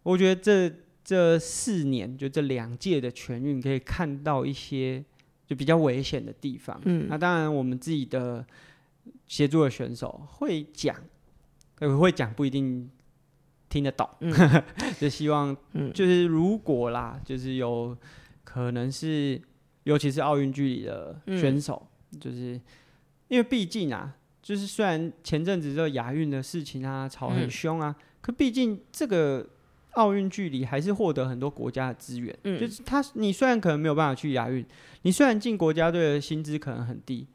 我觉得这这四年，就这两届的全运，可以看到一些就比较危险的地方。嗯、那当然，我们自己的协助的选手会讲。我会讲不一定听得懂，嗯、就希望就是如果啦，就是有可能是，尤其是奥运距离的选手，嗯、就是因为毕竟啊，就是虽然前阵子这个亚运的事情啊吵很凶啊，嗯、可毕竟这个奥运距离还是获得很多国家的资源，嗯、就是他你虽然可能没有办法去亚运，你虽然进国家队的薪资可能很低。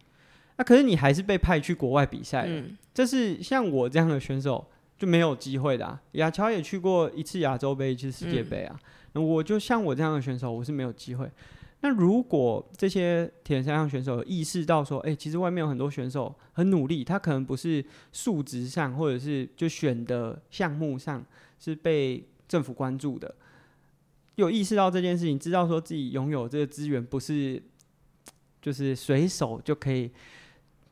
那、啊、可是你还是被派去国外比赛，嗯、这是像我这样的选手就没有机会的、啊。亚乔也去过一次亚洲杯，一次世界杯啊。那、嗯、我就像我这样的选手，我是没有机会。那如果这些铁人三项选手意识到说，哎、欸，其实外面有很多选手很努力，他可能不是数值上，或者是就选的项目上是被政府关注的，有意识到这件事情，知道说自己拥有这个资源不是就是随手就可以。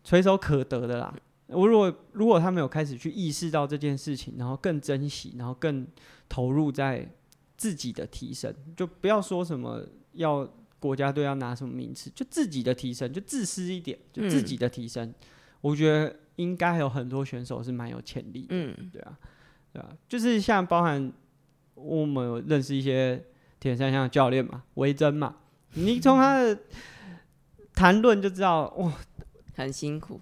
垂手可得的啦。我如果如果他们有开始去意识到这件事情，然后更珍惜，然后更投入在自己的提升，就不要说什么要国家队要拿什么名次，就自己的提升，就自私一点，就自己的提升。嗯、我觉得应该还有很多选手是蛮有潜力的。嗯，对啊，对啊，就是像包含我们有认识一些铁人三项的教练嘛，维珍嘛，你从他的谈论就知道哇。很辛苦，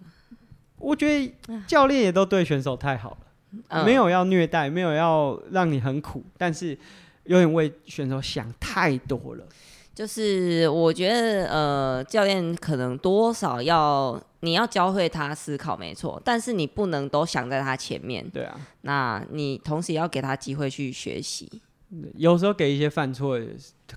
我觉得教练也都对选手太好了，嗯、没有要虐待，没有要让你很苦，但是有点为选手想太多了。就是我觉得，呃，教练可能多少要你要教会他思考，没错，但是你不能都想在他前面。对啊，那你同时也要给他机会去学习，有时候给一些犯错的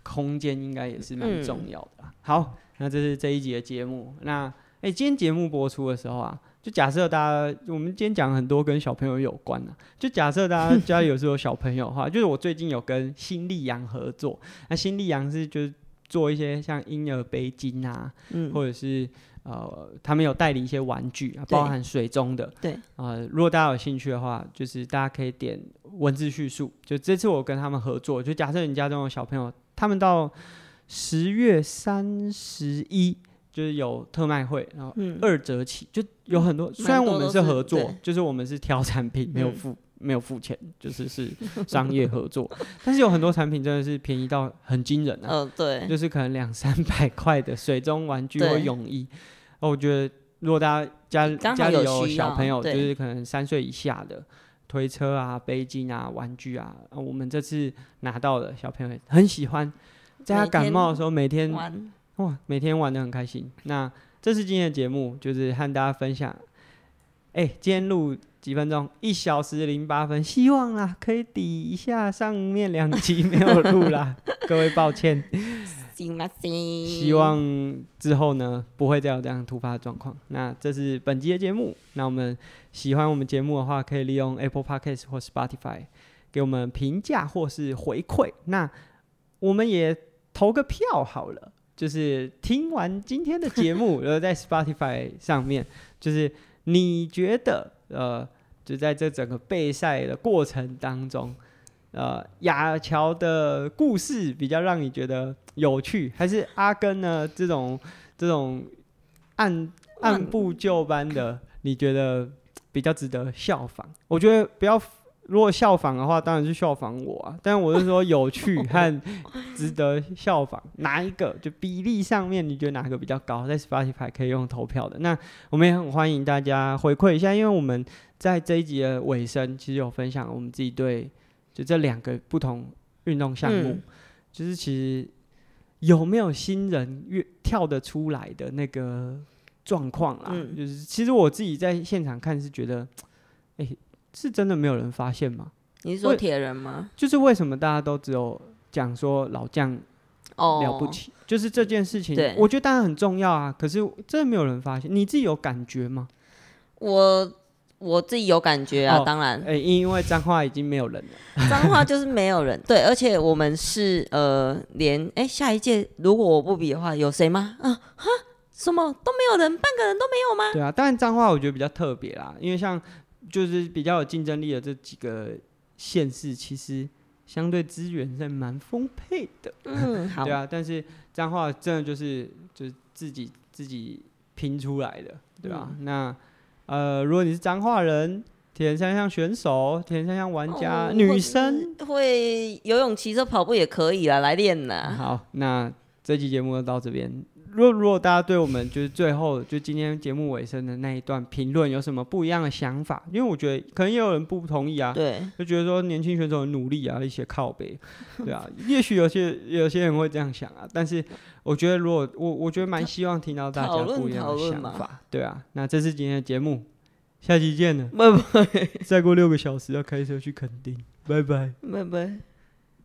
空间，应该也是蛮重要的。嗯、好，那这是这一集的节目，那。哎、欸，今天节目播出的时候啊，就假设大家，我们今天讲很多跟小朋友有关的、啊，就假设大家 家里有时候有小朋友的话，就是我最近有跟新力阳合作，那新力阳是就是做一些像婴儿背巾啊，嗯、或者是呃，他们有代理一些玩具啊，包含水中的，对，呃，如果大家有兴趣的话，就是大家可以点文字叙述，就这次我跟他们合作，就假设你家中有小朋友，他们到十月三十一。就是有特卖会，然后二折起，嗯、就有很多。虽然我们是合作，就是我们是挑产品，没有付、嗯、没有付钱，就是是 商业合作。但是有很多产品真的是便宜到很惊人啊！哦、对，就是可能两三百块的水中玩具或泳衣。对我觉得如果大家家家里有小朋友，就是可能三岁以下的推车啊、背巾啊、玩具啊，我们这次拿到的小朋友很喜欢，在他感冒的时候每天。哇，每天玩得很开心。那这是今天的节目，就是和大家分享。哎、欸，今天录几分钟？一小时零八分。希望啦，可以抵一下上面两集没有录啦，各位抱歉。希望之后呢，不会再有这样突发的状况。那这是本集的节目。那我们喜欢我们节目的话，可以利用 Apple Podcast 或 Spotify 给我们评价或是回馈。那我们也投个票好了。就是听完今天的节目，然后在 Spotify 上面，就是你觉得呃，就在这整个备赛的过程当中，呃亚乔的故事比较让你觉得有趣，还是阿根呢这种这种按按部就班的，你觉得比较值得效仿？我觉得不要。如果效仿的话，当然是效仿我啊。但我是说有趣 和值得效仿，哪一个就比例上面，你觉得哪个比较高？在 Spotify 可以用投票的。那我们也很欢迎大家回馈一下，因为我们在这一集的尾声，其实有分享我们自己对就这两个不同运动项目，嗯、就是其实有没有新人越跳得出来的那个状况啦。嗯、就是其实我自己在现场看是觉得，哎、欸。是真的没有人发现吗？你是说铁人吗？就是为什么大家都只有讲说老将了不起？哦、就是这件事情，对我觉得当然很重要啊。可是真的没有人发现，你自己有感觉吗？我我自己有感觉啊，哦、当然，哎、欸，因为脏话已经没有人了，脏话就是没有人。对，而且我们是呃，连哎、欸，下一届如果我不比的话，有谁吗？啊哈，什么都没有人，半个人都没有吗？对啊，当然脏话我觉得比较特别啦，因为像。就是比较有竞争力的这几个县市，其实相对资源是蛮丰沛的。嗯，好。对啊，但是彰化真的就是就是自己自己拼出来的，对吧？嗯、那呃，如果你是彰化人，铁人三项选手、铁人三项玩家、哦、女生会游泳、骑车、跑步也可以啊，来练啦。好，那这期节目就到这边。如果如果大家对我们就是最后就今天节目尾声的那一段评论有什么不一样的想法？因为我觉得可能也有人不同意啊，对，就觉得说年轻选手很努力啊，一些靠背，对啊，也许有些有些人会这样想啊，但是我觉得如果我我觉得蛮希望听到大家不一样的想法，对啊，那这是今天的节目，下期见了，拜拜，再过六个小时要开车去垦丁，拜拜，拜拜。